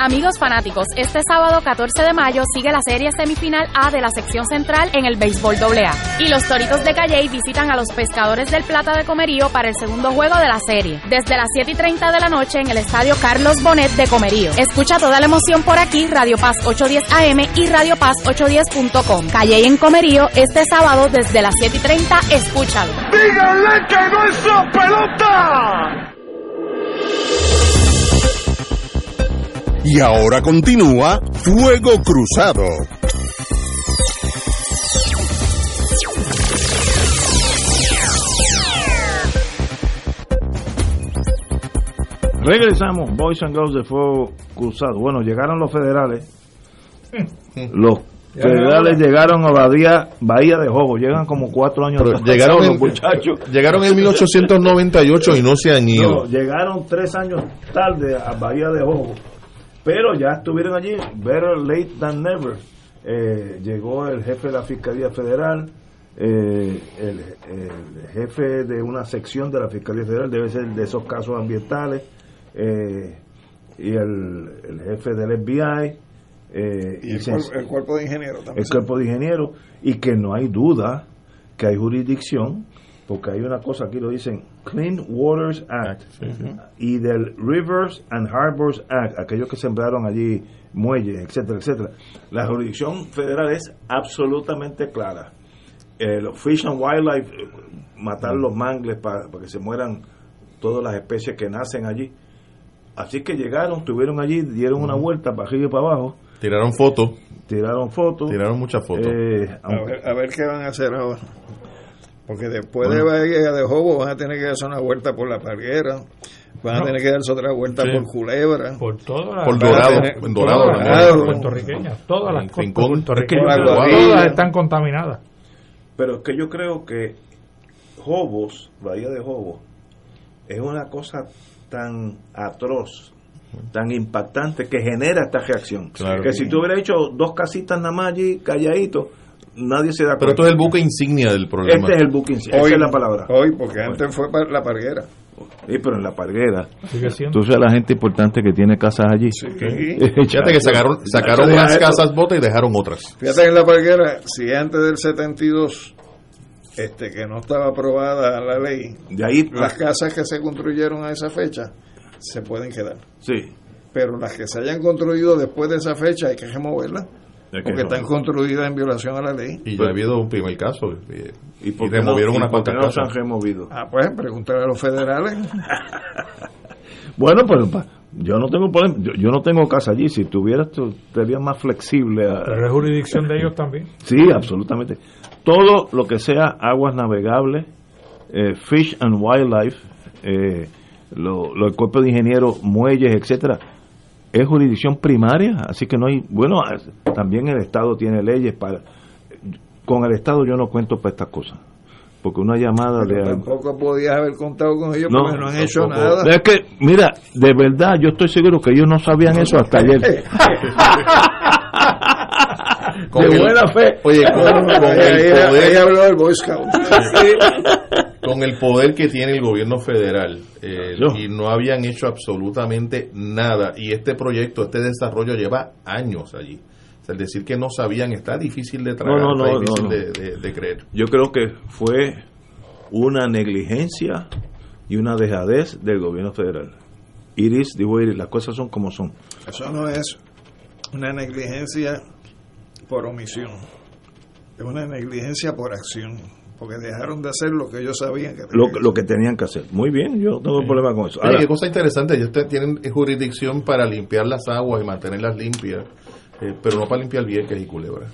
Amigos fanáticos, este sábado 14 de mayo sigue la serie semifinal A de la sección central en el béisbol AA. Y los Toritos de Calley visitan a los pescadores del Plata de Comerío para el segundo juego de la serie, desde las 7 y 30 de la noche en el estadio Carlos Bonet de Comerío. Escucha toda la emoción por aquí, Radio Paz 810 AM y Radio Paz 810.com. Calley en Comerío, este sábado desde las 7 y 30, escúchalo. ¡Díganle que no pelota! Y ahora continúa Fuego Cruzado. Regresamos, Boys and Girls de Fuego Cruzado. Bueno, llegaron los federales. Los federales llegaron a Bahía, Bahía de Jobo. Llegan como cuatro años Pero llegaron, los en, muchachos. llegaron en 1898 y no se han ido. No, llegaron tres años tarde a Bahía de Jobo. Pero ya estuvieron allí. Better late than never. Eh, llegó el jefe de la Fiscalía Federal. eh, el, el jefe de una sección de la Fiscalía Federal debe ser de esos casos ambientales. eh, y el, el jefe del FBI. Y el, cuerpo, el cuerpo de ingenieros también. el cuerpo de ingenieros y que no hay duda que hay jurisdicción porque hay una cosa aquí lo dicen Clean Waters Act. Y del Rivers and Harbors Act aquellos que sembraron allí muelles etcétera etcétera. La jurisdicción federal es absolutamente clara. El Fish and Wildlife eh, matar los mangles para, para que se mueran todas las especies que nacen allí. Así que llegaron estuvieron allí dieron una vuelta para arriba y para abajo. Tiraron fotos. tiraron fotos. Tiraron muchas fotos. eh, A ver, a ver qué van a hacer ahora. Porque después Bueno. de Bahía de Jobo van a tener que darse una vuelta por la Parguera, van a tener que darse otra vuelta Sí. por Culebra. Por todas las Por Dorado, tener- en todas Dorado, las Dorado. puertorriqueñas, todas las costas puertorriqueñas, todas están contaminadas. Pero es que yo creo que Jobos, Bahía de Jobos, es una cosa tan atroz, tan impactante que genera esta reacción. Claro. que si tú hubieras hecho dos casitas nada más allí, calladito, nadie se da cuenta. Pero esto es el buque insignia del problema. Este es el buque insignia, esa es la palabra. Hoy, porque antes fue la Parguera. Sí, pero en la parguera. Sabes la gente importante que tiene casas allí. Fíjate que sacaron, sacaron unas casas botas y dejaron otras. Fíjate que en la Parguera, si antes del 72, este, que no estaba aprobada la ley, De ahí, las casas que se construyeron a esa fecha se pueden quedar. Sí. Pero las que se hayan construido después de esa fecha hay que removerlas. Porque están construidas en violación a la ley. Y ya ha habido un primer caso. Y, por qué no- removieron y unas cuantas no se han removido? Ah, pues pregúntale a los federales. Bueno, pues yo no tengo problema, yo, yo no tengo casa allí. Si tuvieras, tú serías más flexible. a- Pero es jurisdicción de ellos también. Sí, absolutamente. Todo lo que sea aguas navegables, eh, fish and wildlife, eh, lo, lo- el cuerpo de ingenieros, muelles, etcétera, es jurisdicción primaria, así que no hay, bueno, también el Estado tiene leyes para, con el Estado yo no cuento para estas cosas, porque una llamada Pero de tampoco podías haber contado con ellos porque no han hecho tampoco. nada. Es que, mira, de verdad, yo estoy seguro que ellos no sabían eso hasta ayer. Con de el- buena fe. Oye, con, con el poder, habló el Boy Scout. Con el poder que tiene el gobierno federal eh, Yo. y no habían hecho absolutamente nada y este proyecto, este desarrollo lleva años allí. O sea, el decir que no sabían está difícil de tragar, No, no, está no, difícil no, no. De, de- de creer. Yo creo que fue una negligencia y una dejadez del gobierno federal. Iris, digo Iris, las cosas son como son. Eso no es una negligencia por omisión. Es una negligencia por acción. Porque dejaron de hacer lo que ellos sabían que Lo, tenían que lo que tenían que hacer. Muy bien, yo no tengo problema con eso. Oye, Ahora, qué cosa interesante, ellos te- tienen jurisdicción para limpiar las aguas y mantenerlas limpias, eh, pero no para limpiar Vieques y Culebra.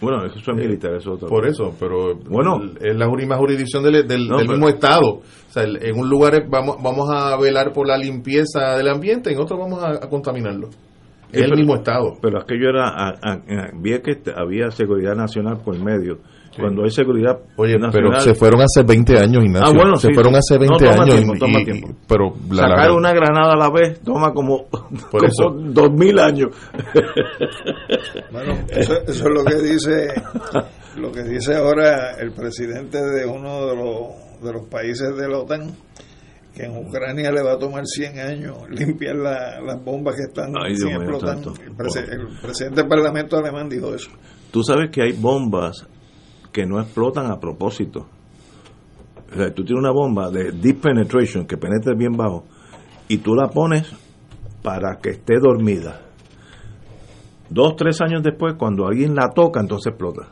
bueno, eso es militar, eso es otra Por eso, pero Bueno. es la misma jurisdicción del, del- No, del pero- mismo estado. O sea, en un lugar vamos, vamos a velar por la limpieza del ambiente, en otro vamos a, a contaminarlo. Es el Pero- mismo estado. Pero aquello era, a, a- a- Vieques había seguridad nacional por medio cuando hay seguridad Oye, nacional. pero se fueron hace 20 años, Ignacio. Ah, bueno, se sí. fueron hace 20 No, toma años. tiempo, y- toma y- tiempo. pero la- la- Sacar una granada a la vez toma como, como eso. dos mil años. Bueno, eso, eso es lo que dice lo que dice ahora el presidente de uno de los, de los países de la OTAN, que en Ucrania le va a tomar 100 años limpiar la- las bombas que están Ay, mío. El, el presidente del Parlamento alemán dijo eso. Tú sabes que hay bombas que no explotan a propósito. O sea, tú tienes una bomba de deep penetration que penetra bien bajo y tú la pones para que esté dormida. Dos, tres años después, cuando alguien la toca, entonces explota.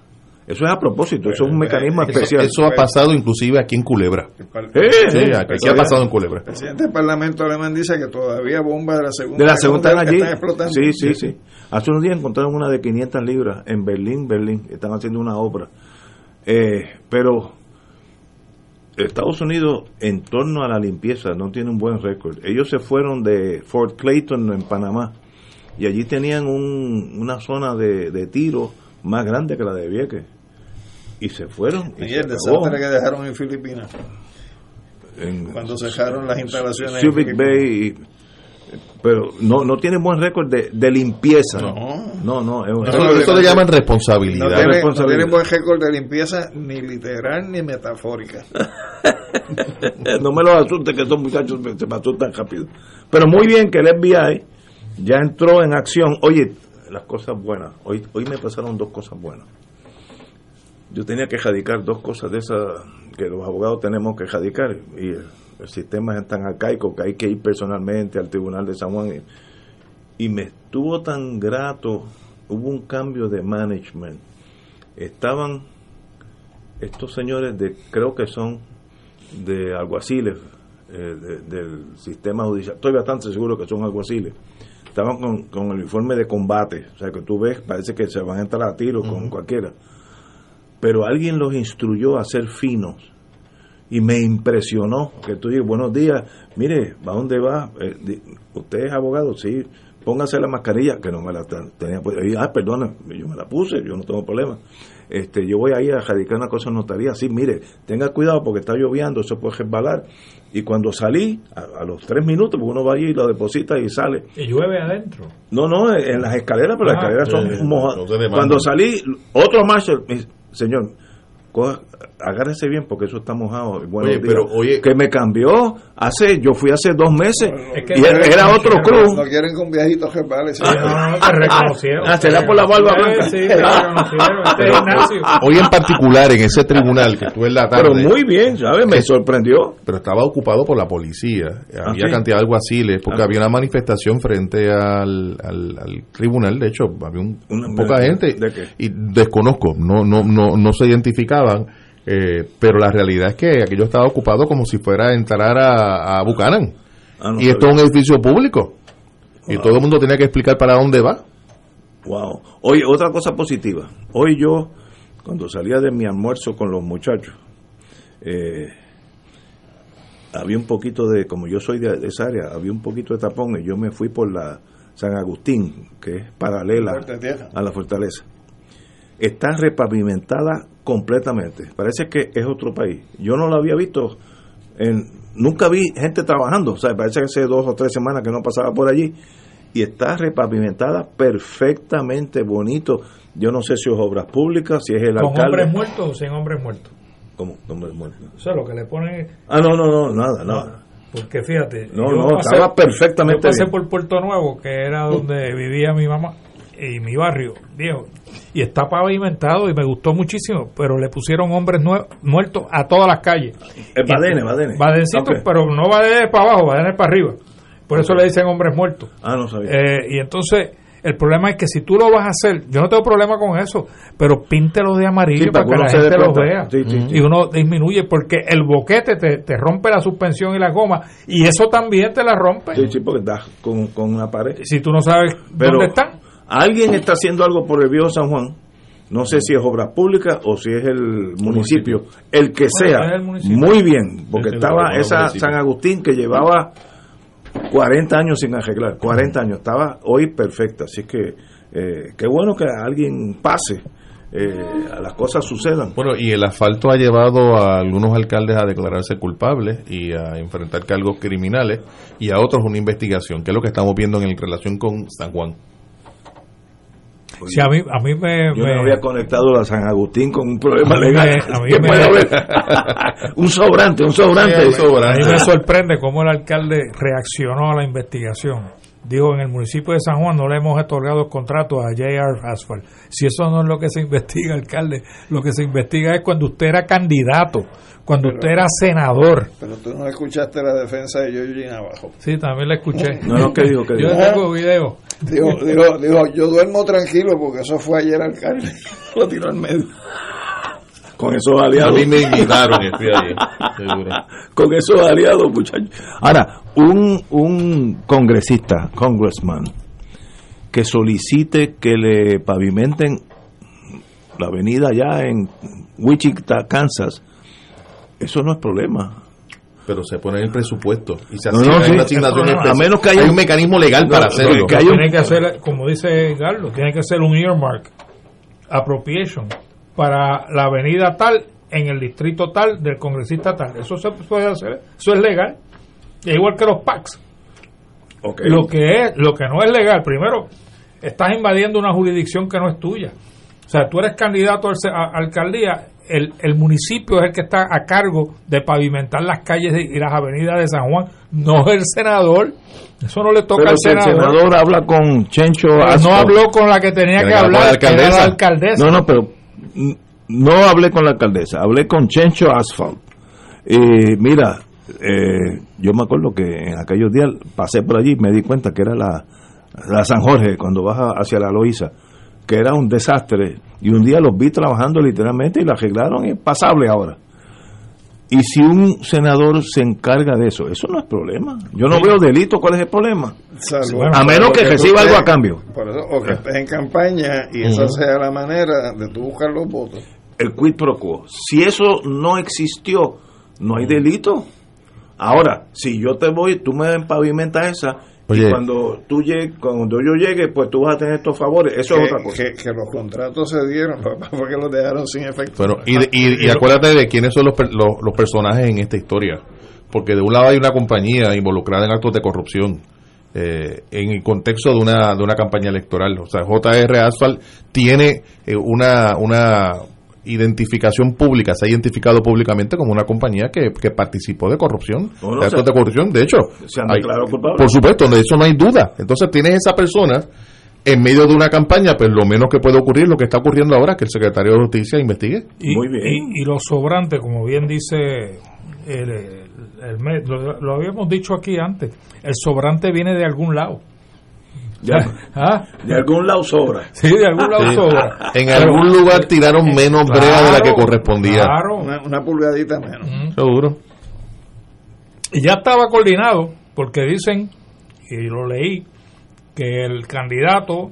Eso es a propósito, eso es un mecanismo Eso, especial. eso ha pasado inclusive aquí en Culebra. Eh, Sí, eh, aquí ha pasado en Culebra. El presidente del Parlamento alemán dice que todavía bombas de la segunda, De la segunda Guerra están allí. están explotando. Sí, sí, sí. Hace unos días encontraron una de 500 libras en Berlín, Berlín. Están haciendo una obra. Eh, pero Estados Unidos, en torno a la limpieza, no tiene un buen récord. Ellos se fueron de Fort Clayton, en Panamá, y allí tenían un- una zona de, de tiro más grande que la de Vieques. Y se fueron. Y, Y el desastre que dejaron en Filipinas. En- Cuando cerraron las instalaciones. Subic. Bay, y- pero no no tiene buen récord de, de limpieza. No, no, es un- Eso, eso le llaman responsabilidad. No tiene, no buen récord de limpieza ni literal ni metafórica. no me los asuste que estos muchachos me- se me asustan rápido. Pero muy bien que el FBI ya entró en acción. Oye, las cosas buenas. Hoy, hoy me pasaron dos cosas buenas. Yo tenía que radicar dos cosas de esas que los abogados tenemos que radicar. Y el, sistema es tan arcaico que hay que ir personalmente al Tribunal de San Juan. Y, y me estuvo tan grato. Hubo un cambio de management. Estaban estos señores de, creo que son de alguaciles eh, de- del sistema judicial. Estoy bastante seguro que son alguaciles. Estaban con, con el uniforme de combate, o sea que tú ves, parece que se van a entrar a tiro con cualquiera. Pero alguien los instruyó a ser finos y me impresionó que tú dices, buenos días, mire, ¿a dónde va? Eh, ¿Usted es abogado? Sí, póngase la mascarilla, que no me la ten- tenía puesta. Y, Ah, perdona, yo me la puse, yo no tengo problema. Este, yo voy a ir a radicar una cosa en notaría, sí, mire, tenga cuidado porque está lloviendo, eso puede resbalar. Y cuando salí, a, a los tres minutos, porque uno va allí y lo deposita y sale. Y llueve adentro. No, no, en las escaleras, pero las Ah, escaleras son mojadas. no. Cuando salí, otro dice, señor, coja- agárrese bien porque eso está mojado. Buenos Oye, días. pero, oye- que me cambió hace, yo fui hace dos meses Es que y no era, otro cruz. No quieren con viejitos que vale. sí. No, no, te reconocieron. Ah, será por la barba blanca. Sí, te reconocieron. Este. Hoy en particular, en ese tribunal que tú en la tarde. Pero muy bien, ¿sabes? Me sorprendió. pero estaba ocupado por la policía. Había sí? cantidad de alguaciles, porque Ah. había una manifestación frente al, al, al tribunal. De hecho, había un- Una- poca ¿de- gente. de qué? Y desconozco, no, no, no, no se eh, pero la realidad es que aquello estaba ocupado como si fuera a entrar a, a Buchanan. Ah, no y esto es un edificio público. Y todo el mundo tenía que explicar para dónde va. Wow. Oye, otra cosa positiva. Hoy yo, cuando salía de mi almuerzo con los muchachos, eh, había un poquito de, como yo soy de, de esa área, había un poquito de tapón y yo me fui por la San Agustín, que es paralela a la fortaleza. Está repavimentada completamente. Parece que es otro país. Yo no lo había visto. En, nunca vi gente trabajando. O sea, parece que hace dos o tres semanas que no pasaba por allí. Y está repavimentada perfectamente bonito. Yo no sé si es obras públicas, si es el ¿Con alcalde. hombres muertos o sin hombres muertos? ¿Cómo? Hombres muertos. Eso es lo que le pone. Ah, no, no, no, nada, nada. Porque fíjate. No, no, estaba perfectamente Yo pasé bien. por Puerto Nuevo, que era donde vivía mi mamá y mi barrio, viejo. Y está pavimentado y me gustó muchísimo, pero le pusieron hombres muertos a todas las calles. Es Badenes. Badencitos, Ok. pero no Badenes para abajo, Badenes para arriba. Por eso le dicen hombres muertos. Ah, no sabía. Eh, y entonces, el problema es que si tú lo vas a hacer, yo no tengo problema con eso, pero píntelo de amarillo Sí, para, para que la gente lo vea. Sí, sí, sí. Y uno disminuye, porque el boquete te, te rompe la suspensión y la goma, y eso también te la rompe. Sí, sí, porque da con, con una pared. Si tú no sabes Pero dónde están. Alguien está haciendo algo por el viejo San Juan. No sé si es obra pública o si es el municipio. El que sea. el. Muy bien. Porque estaba esa. San Agustín que llevaba 40 años sin arreglar. 40 años. Estaba hoy perfecta. Así que eh, qué bueno que alguien pase eh, las cosas sucedan. Bueno, y el asfalto ha llevado a algunos alcaldes a declararse culpables y a enfrentar cargos criminales y a otros una investigación, que es lo que estamos viendo en relación con San Juan. Sí, a mí, a mí me, Yo me- no había conectado a San Agustín con un problema A mí legal. me- a mí ¿Qué me- un sobrante, un sobrante. A mí me sorprende cómo el alcalde reaccionó a la investigación. Digo, en el municipio de San Juan no le hemos otorgado contrato a JR Asphalt. Si eso no es lo que se investiga, alcalde, lo que se investiga es cuando usted era candidato, cuando usted era senador. Pero tú no escuchaste la defensa de Georgie Navajo. Sí, también la escuché. No, no, ¿qué dijo? ¿Qué Yo dijo? tengo video. Dijo, dijo, dijo, yo duermo tranquilo porque eso fue ayer alcalde. Lo tiró al medio. Con esos aliados. A mí me invitaron, estoy ahí, seguro. Con esos aliados, muchachos. Ahora, un, un congresista, congressman, que solicite que le pavimenten la avenida allá en Wichita, Kansas, eso no es problema. Pero se pone en el presupuesto y se No, asigna no, sí. una asignación No, a menos que haya Hay un- mecanismo legal No, para hacerlo. que haya un- Tiene que ser, como dice Carlos, tiene que ser un earmark, appropriation, para la avenida tal, en el distrito tal, del congresista tal. Eso se puede hacer, eso es legal. Es igual que los PACs. Lo que es, lo que no es legal, primero, estás invadiendo una jurisdicción que no es tuya. O sea, tú eres candidato a, alcaldía, el, el municipio es el que está a cargo de pavimentar las calles y las avenidas de San Juan, no es el senador. Eso no le toca Pero al si el senador. habla con Chencho no habló con la que tenía que hablar la que era la alcaldesa. No, no, pero no hablé con la alcaldesa, hablé con Chencho Asphalt. Y mira, eh, yo me acuerdo que en aquellos días pasé por allí y me di cuenta que era la, la San Jorge, cuando baja hacia la Loíza, que era un desastre. Y un día los vi trabajando literalmente y la arreglaron y es pasable ahora. Y si un senador se encarga de eso, eso no es problema. Yo no veo delito, ¿cuál es el problema? Salvo- a menos que reciba algo a cambio. Por eso, o que estés en campaña y esa sea la manera de tú buscar los votos. el quid pro quo. Si eso no existió, no hay delito. Ahora, si yo te voy, tú me pavimentas esa, Oye. y cuando tú llegue, cuando yo llegue, pues tú vas a tener estos favores. Eso que, es otra cosa. Que, que los contratos se dieron, papá, porque los dejaron sin efecto. Bueno, y, y, y acuérdate de quiénes son los, los, los personajes en esta historia. Porque de un lado hay una compañía involucrada en actos de corrupción. eh, en el contexto de una, de una campaña electoral. O sea, JR Asphalt tiene eh, una, una identificación pública, se ha identificado públicamente como una compañía que, que participó de corrupción, No, no, de actos de corrupción. De hecho, se han hay- declarado culpables. por supuesto, de eso no hay duda. Entonces tienes esa persona en medio de una campaña, pues lo menos que puede ocurrir, lo que está ocurriendo ahora, que el secretario de Justicia investigue. Y, y, y los sobrantes, como bien dice el, el- el me- lo, lo habíamos dicho aquí antes, el sobrante viene de algún lado. De, ¿Ah? de algún lado sobra. Sí, de algún lado Sí. sobra. En Pero- algún lugar tiraron menos brea de la que Claro, correspondía. claro. Una, una pulgadita menos. Seguro. Y ya estaba coordinado, porque dicen, y lo leí, que el candidato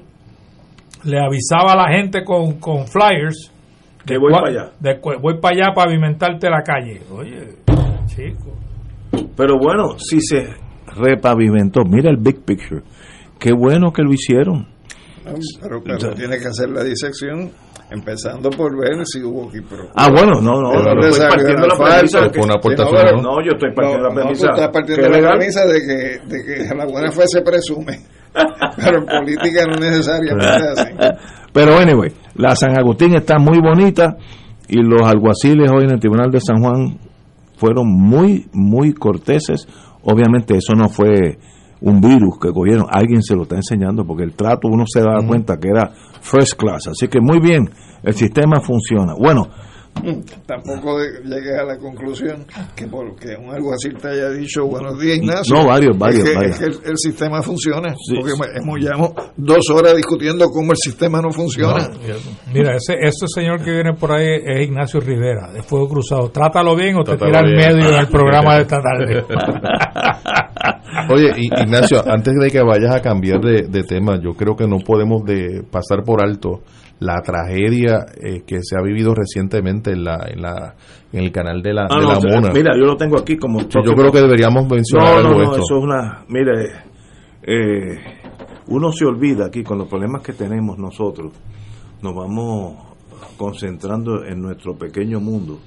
le avisaba a la gente con, con flyers Que voy para allá. de voy para allá para pavimentarte la calle. Oye, chico. Pero bueno, si se repavimentó, mira el big picture. Qué bueno que lo hicieron. Pero, pero tiene que hacer la disección, empezando por ver si hubo equipro. Ah, bueno, no, no, ¿De no, dónde estoy partiendo la premisa que- una aportación, ¿no? No, yo estoy partiendo No, la premisa. No, tú estás partiendo ¿Que de es la legal? premisa de que, de que la buena fe se presume. Pero en política no necesariamente es así. Pero anyway, la San Agustín está muy bonita y los alguaciles hoy en el Tribunal de San Juan fueron muy, muy corteses. Obviamente eso no fue un virus que cogieron, alguien se lo está enseñando porque el trato uno se da cuenta que era first class. Así que muy bien, el sistema funciona. Bueno, Tampoco llegues a la conclusión que porque un alguacil te haya dicho buenos días, Ignacio. No, varios, varios, Es que, varios. es que el, el sistema funciona. Sí. Porque hemos llevamos dos horas discutiendo cómo el sistema no funciona. Mira, ese, ese señor que viene por ahí es Ignacio Rivera, de Fuego Cruzado. Trátalo bien o te tira al medio en el programa de esta tarde. Oye, Ignacio, antes de que vayas a cambiar de, de tema, yo creo que no podemos de pasar por alto la tragedia eh, que se ha vivido recientemente en la en, la, en el canal de la, Ah, de no, la Mona. mira, yo lo tengo aquí como... Yo creo que deberíamos mencionar No, no, esto. eso es una... Mire, eh, uno se olvida aquí con los problemas que tenemos nosotros. Nos vamos concentrando en nuestro pequeño mundo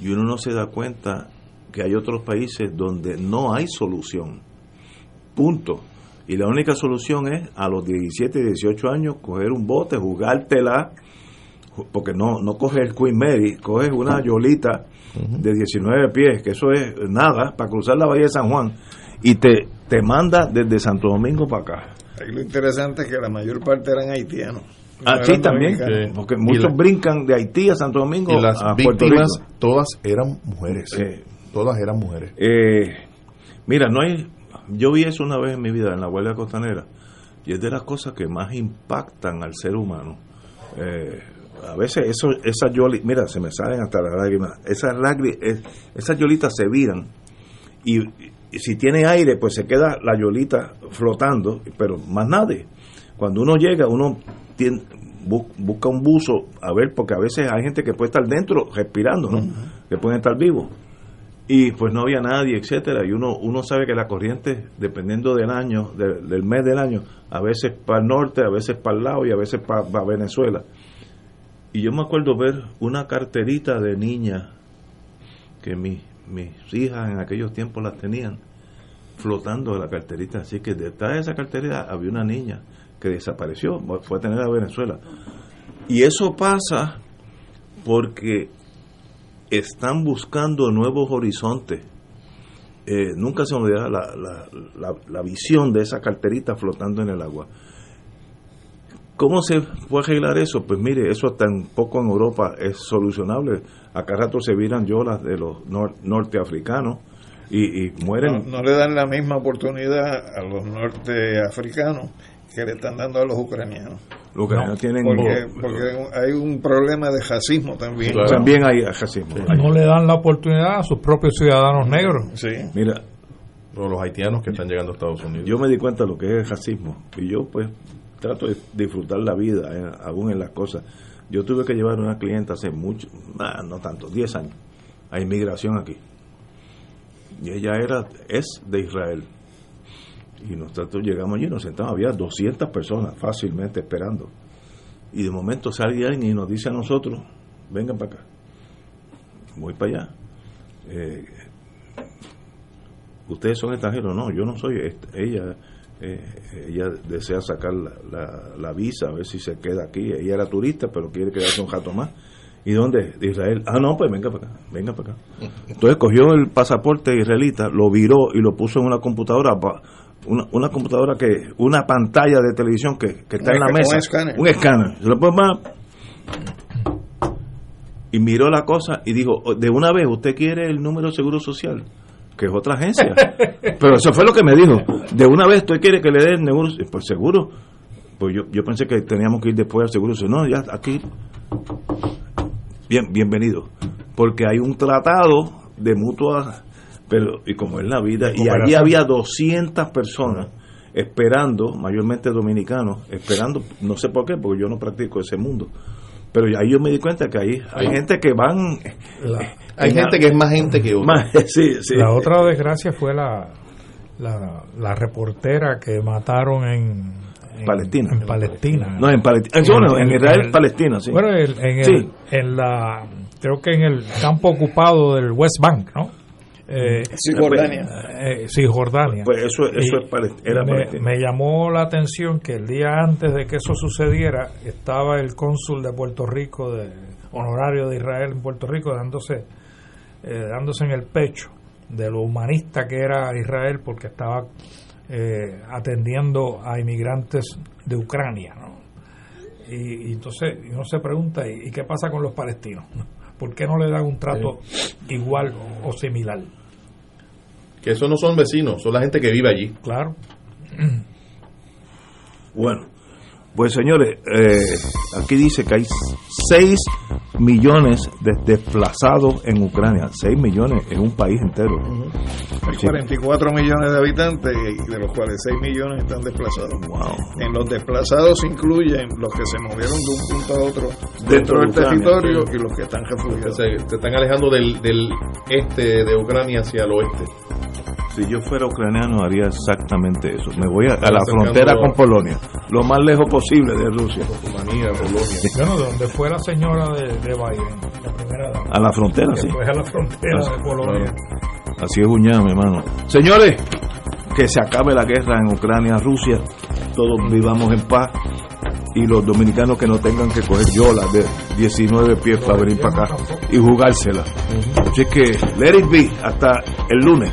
y uno no se da cuenta que hay otros países donde no hay solución. Punto. Y la única solución es a los 17, 18 años coger un bote, jugártela, ju- porque no, no coges el Queen Mary, coges una yolita de 19 pies, que eso es nada, para cruzar la bahía de San Juan, y te, te manda desde Santo Domingo para acá. Ahí lo interesante es que la mayor parte eran haitianos. Ah, sí, también, porque muchos la- brincan de Haití a Santo Domingo Y las a Puerto víctimas, Rico. todas eran mujeres. Eh, Todas eran mujeres. Eh, mira, no hay. Yo vi eso una vez en mi vida en la Guardia Costanera y es de las cosas que más impactan al ser humano. Eh, a veces eso, esas yolitas, mira, se me salen hasta las lágrimas. Esas lágrimas, esas yolitas se viran y, y si tiene aire, pues se queda la yolita flotando, pero más nadie. Cuando uno llega, uno tiene- bu- busca un buzo a ver, porque a veces hay gente que puede estar dentro respirando, ¿no? Que pueden estar vivos y pues no había nadie, etcétera, y uno uno sabe que la corriente dependiendo del año, de- del mes del año, a veces para el norte, a veces para el lado y a veces para, Venezuela. Y yo me acuerdo ver una carterita de niña que mi- mis hijas en aquellos tiempos las tenían flotando la carterita, así que detrás de esa carterita había una niña que desapareció, fue a tener a Venezuela. Y eso pasa porque están buscando nuevos horizontes. Eh, nunca se me olvidará la, la, la, la visión de esa carterita flotando en el agua. ¿Cómo se puede arreglar eso? Pues mire, eso tampoco en Europa es solucionable. Acá rato se viran yolas de los nor- norteafricanos y, y mueren. No, no le dan la misma oportunidad a los norteafricanos que le están dando a los ucranianos. Los ucranianos tienen- porque, porque hay un problema de racismo también. También hay racismo. No le dan la oportunidad a sus propios ciudadanos negros. Sí. Mira, O los haitianos que están llegando a Estados Unidos. yo me di cuenta de lo que es el racismo y yo pues trato de disfrutar la vida eh, aún en las cosas yo tuve que llevar a una clienta hace mucho no tanto 10 años a inmigración aquí y ella era es de Israel y nosotros llegamos allí nos sentamos había 200 personas fácilmente esperando. Y de momento sale alguien y nos dice a nosotros vengan para acá voy para allá. Eh, ustedes son extranjeros no yo no soy ella eh, ella desea sacar la, visa a ver si se queda aquí. Ella era turista pero quiere quedarse un rato más. ¿y dónde? de Israel. Ah no pues venga para acá venga para acá entonces cogió el pasaporte israelita lo viró y lo puso en una computadora pa- una, una computadora que una pantalla de televisión que, que está Un en la mesa un escáner. un escáner Se lo pone más- y miró la cosa y dijo, "Oh, de una vez, ¿usted quiere el número de seguro social? Que es otra agencia. Pero eso fue lo que me dijo. De una vez, ¿usted quiere que le dé el seguro? Pues seguro. Pues yo, yo pensé que teníamos que ir después al seguro. social. No, ya aquí. Bien, bienvenido. Porque hay un tratado de mutua, pero y como es la vida, y allí había 200 personas esperando, mayormente dominicanos, esperando, no sé por qué, porque yo no practico ese mundo. Pero ahí yo me di cuenta que ahí hay Hay- gente que van. Hay gente que es más gente que otra. Más- sí, sí. La otra desgracia fue la, la, la reportera que mataron en, en- Palestina. En Palestina. No, en Palestina. En- bueno, en Israel, Palestina, sí. Bueno, el- en, el, Sí. en la, creo que en el campo ocupado del West Bank, ¿no? Eh, Cisjordania. eh, Cisjordania. Pues eso, eso es era me, me llamó la atención que el día antes de que eso sucediera estaba el cónsul de Puerto Rico, de, honorario de Israel en Puerto Rico, dándose, eh, dándose en el pecho de lo humanista que era Israel porque estaba eh, atendiendo a inmigrantes de Ucrania. ¿no? Y, y entonces uno se pregunta, ¿y, y qué pasa con los palestinos? ¿Por qué no le dan un trato igual o similar? Que esos no son vecinos, son la gente que vive allí. Claro. Bueno, pues señores, eh, aquí dice que hay 6 millones de desplazados en Ucrania. 6 millones en un país entero. Hay Sí. 44 millones de habitantes, y de los cuales 6 millones están desplazados. En los desplazados se incluyen los que se movieron de un punto a otro dentro del de Ucrania, territorio sí. y los que están refugiados. Se, se están alejando del, del este de Ucrania hacia el oeste. Si yo fuera ucraniano haría exactamente eso. Me voy a, a la frontera con Polonia, lo más lejos posible de Rusia. Rumanía, Polonia. Bueno, de donde fue la señora de, de Biden, la primera dama. A la frontera, sí. Después a la frontera Así- de Polonia. Así es Uñá, mi hermano. Señores, que se acabe la guerra en Ucrania, Rusia, todos vivamos en paz y los dominicanos que no tengan que coger yolas de 19 pies para venir para acá y jugársela. Así que, let it be, hasta el lunes.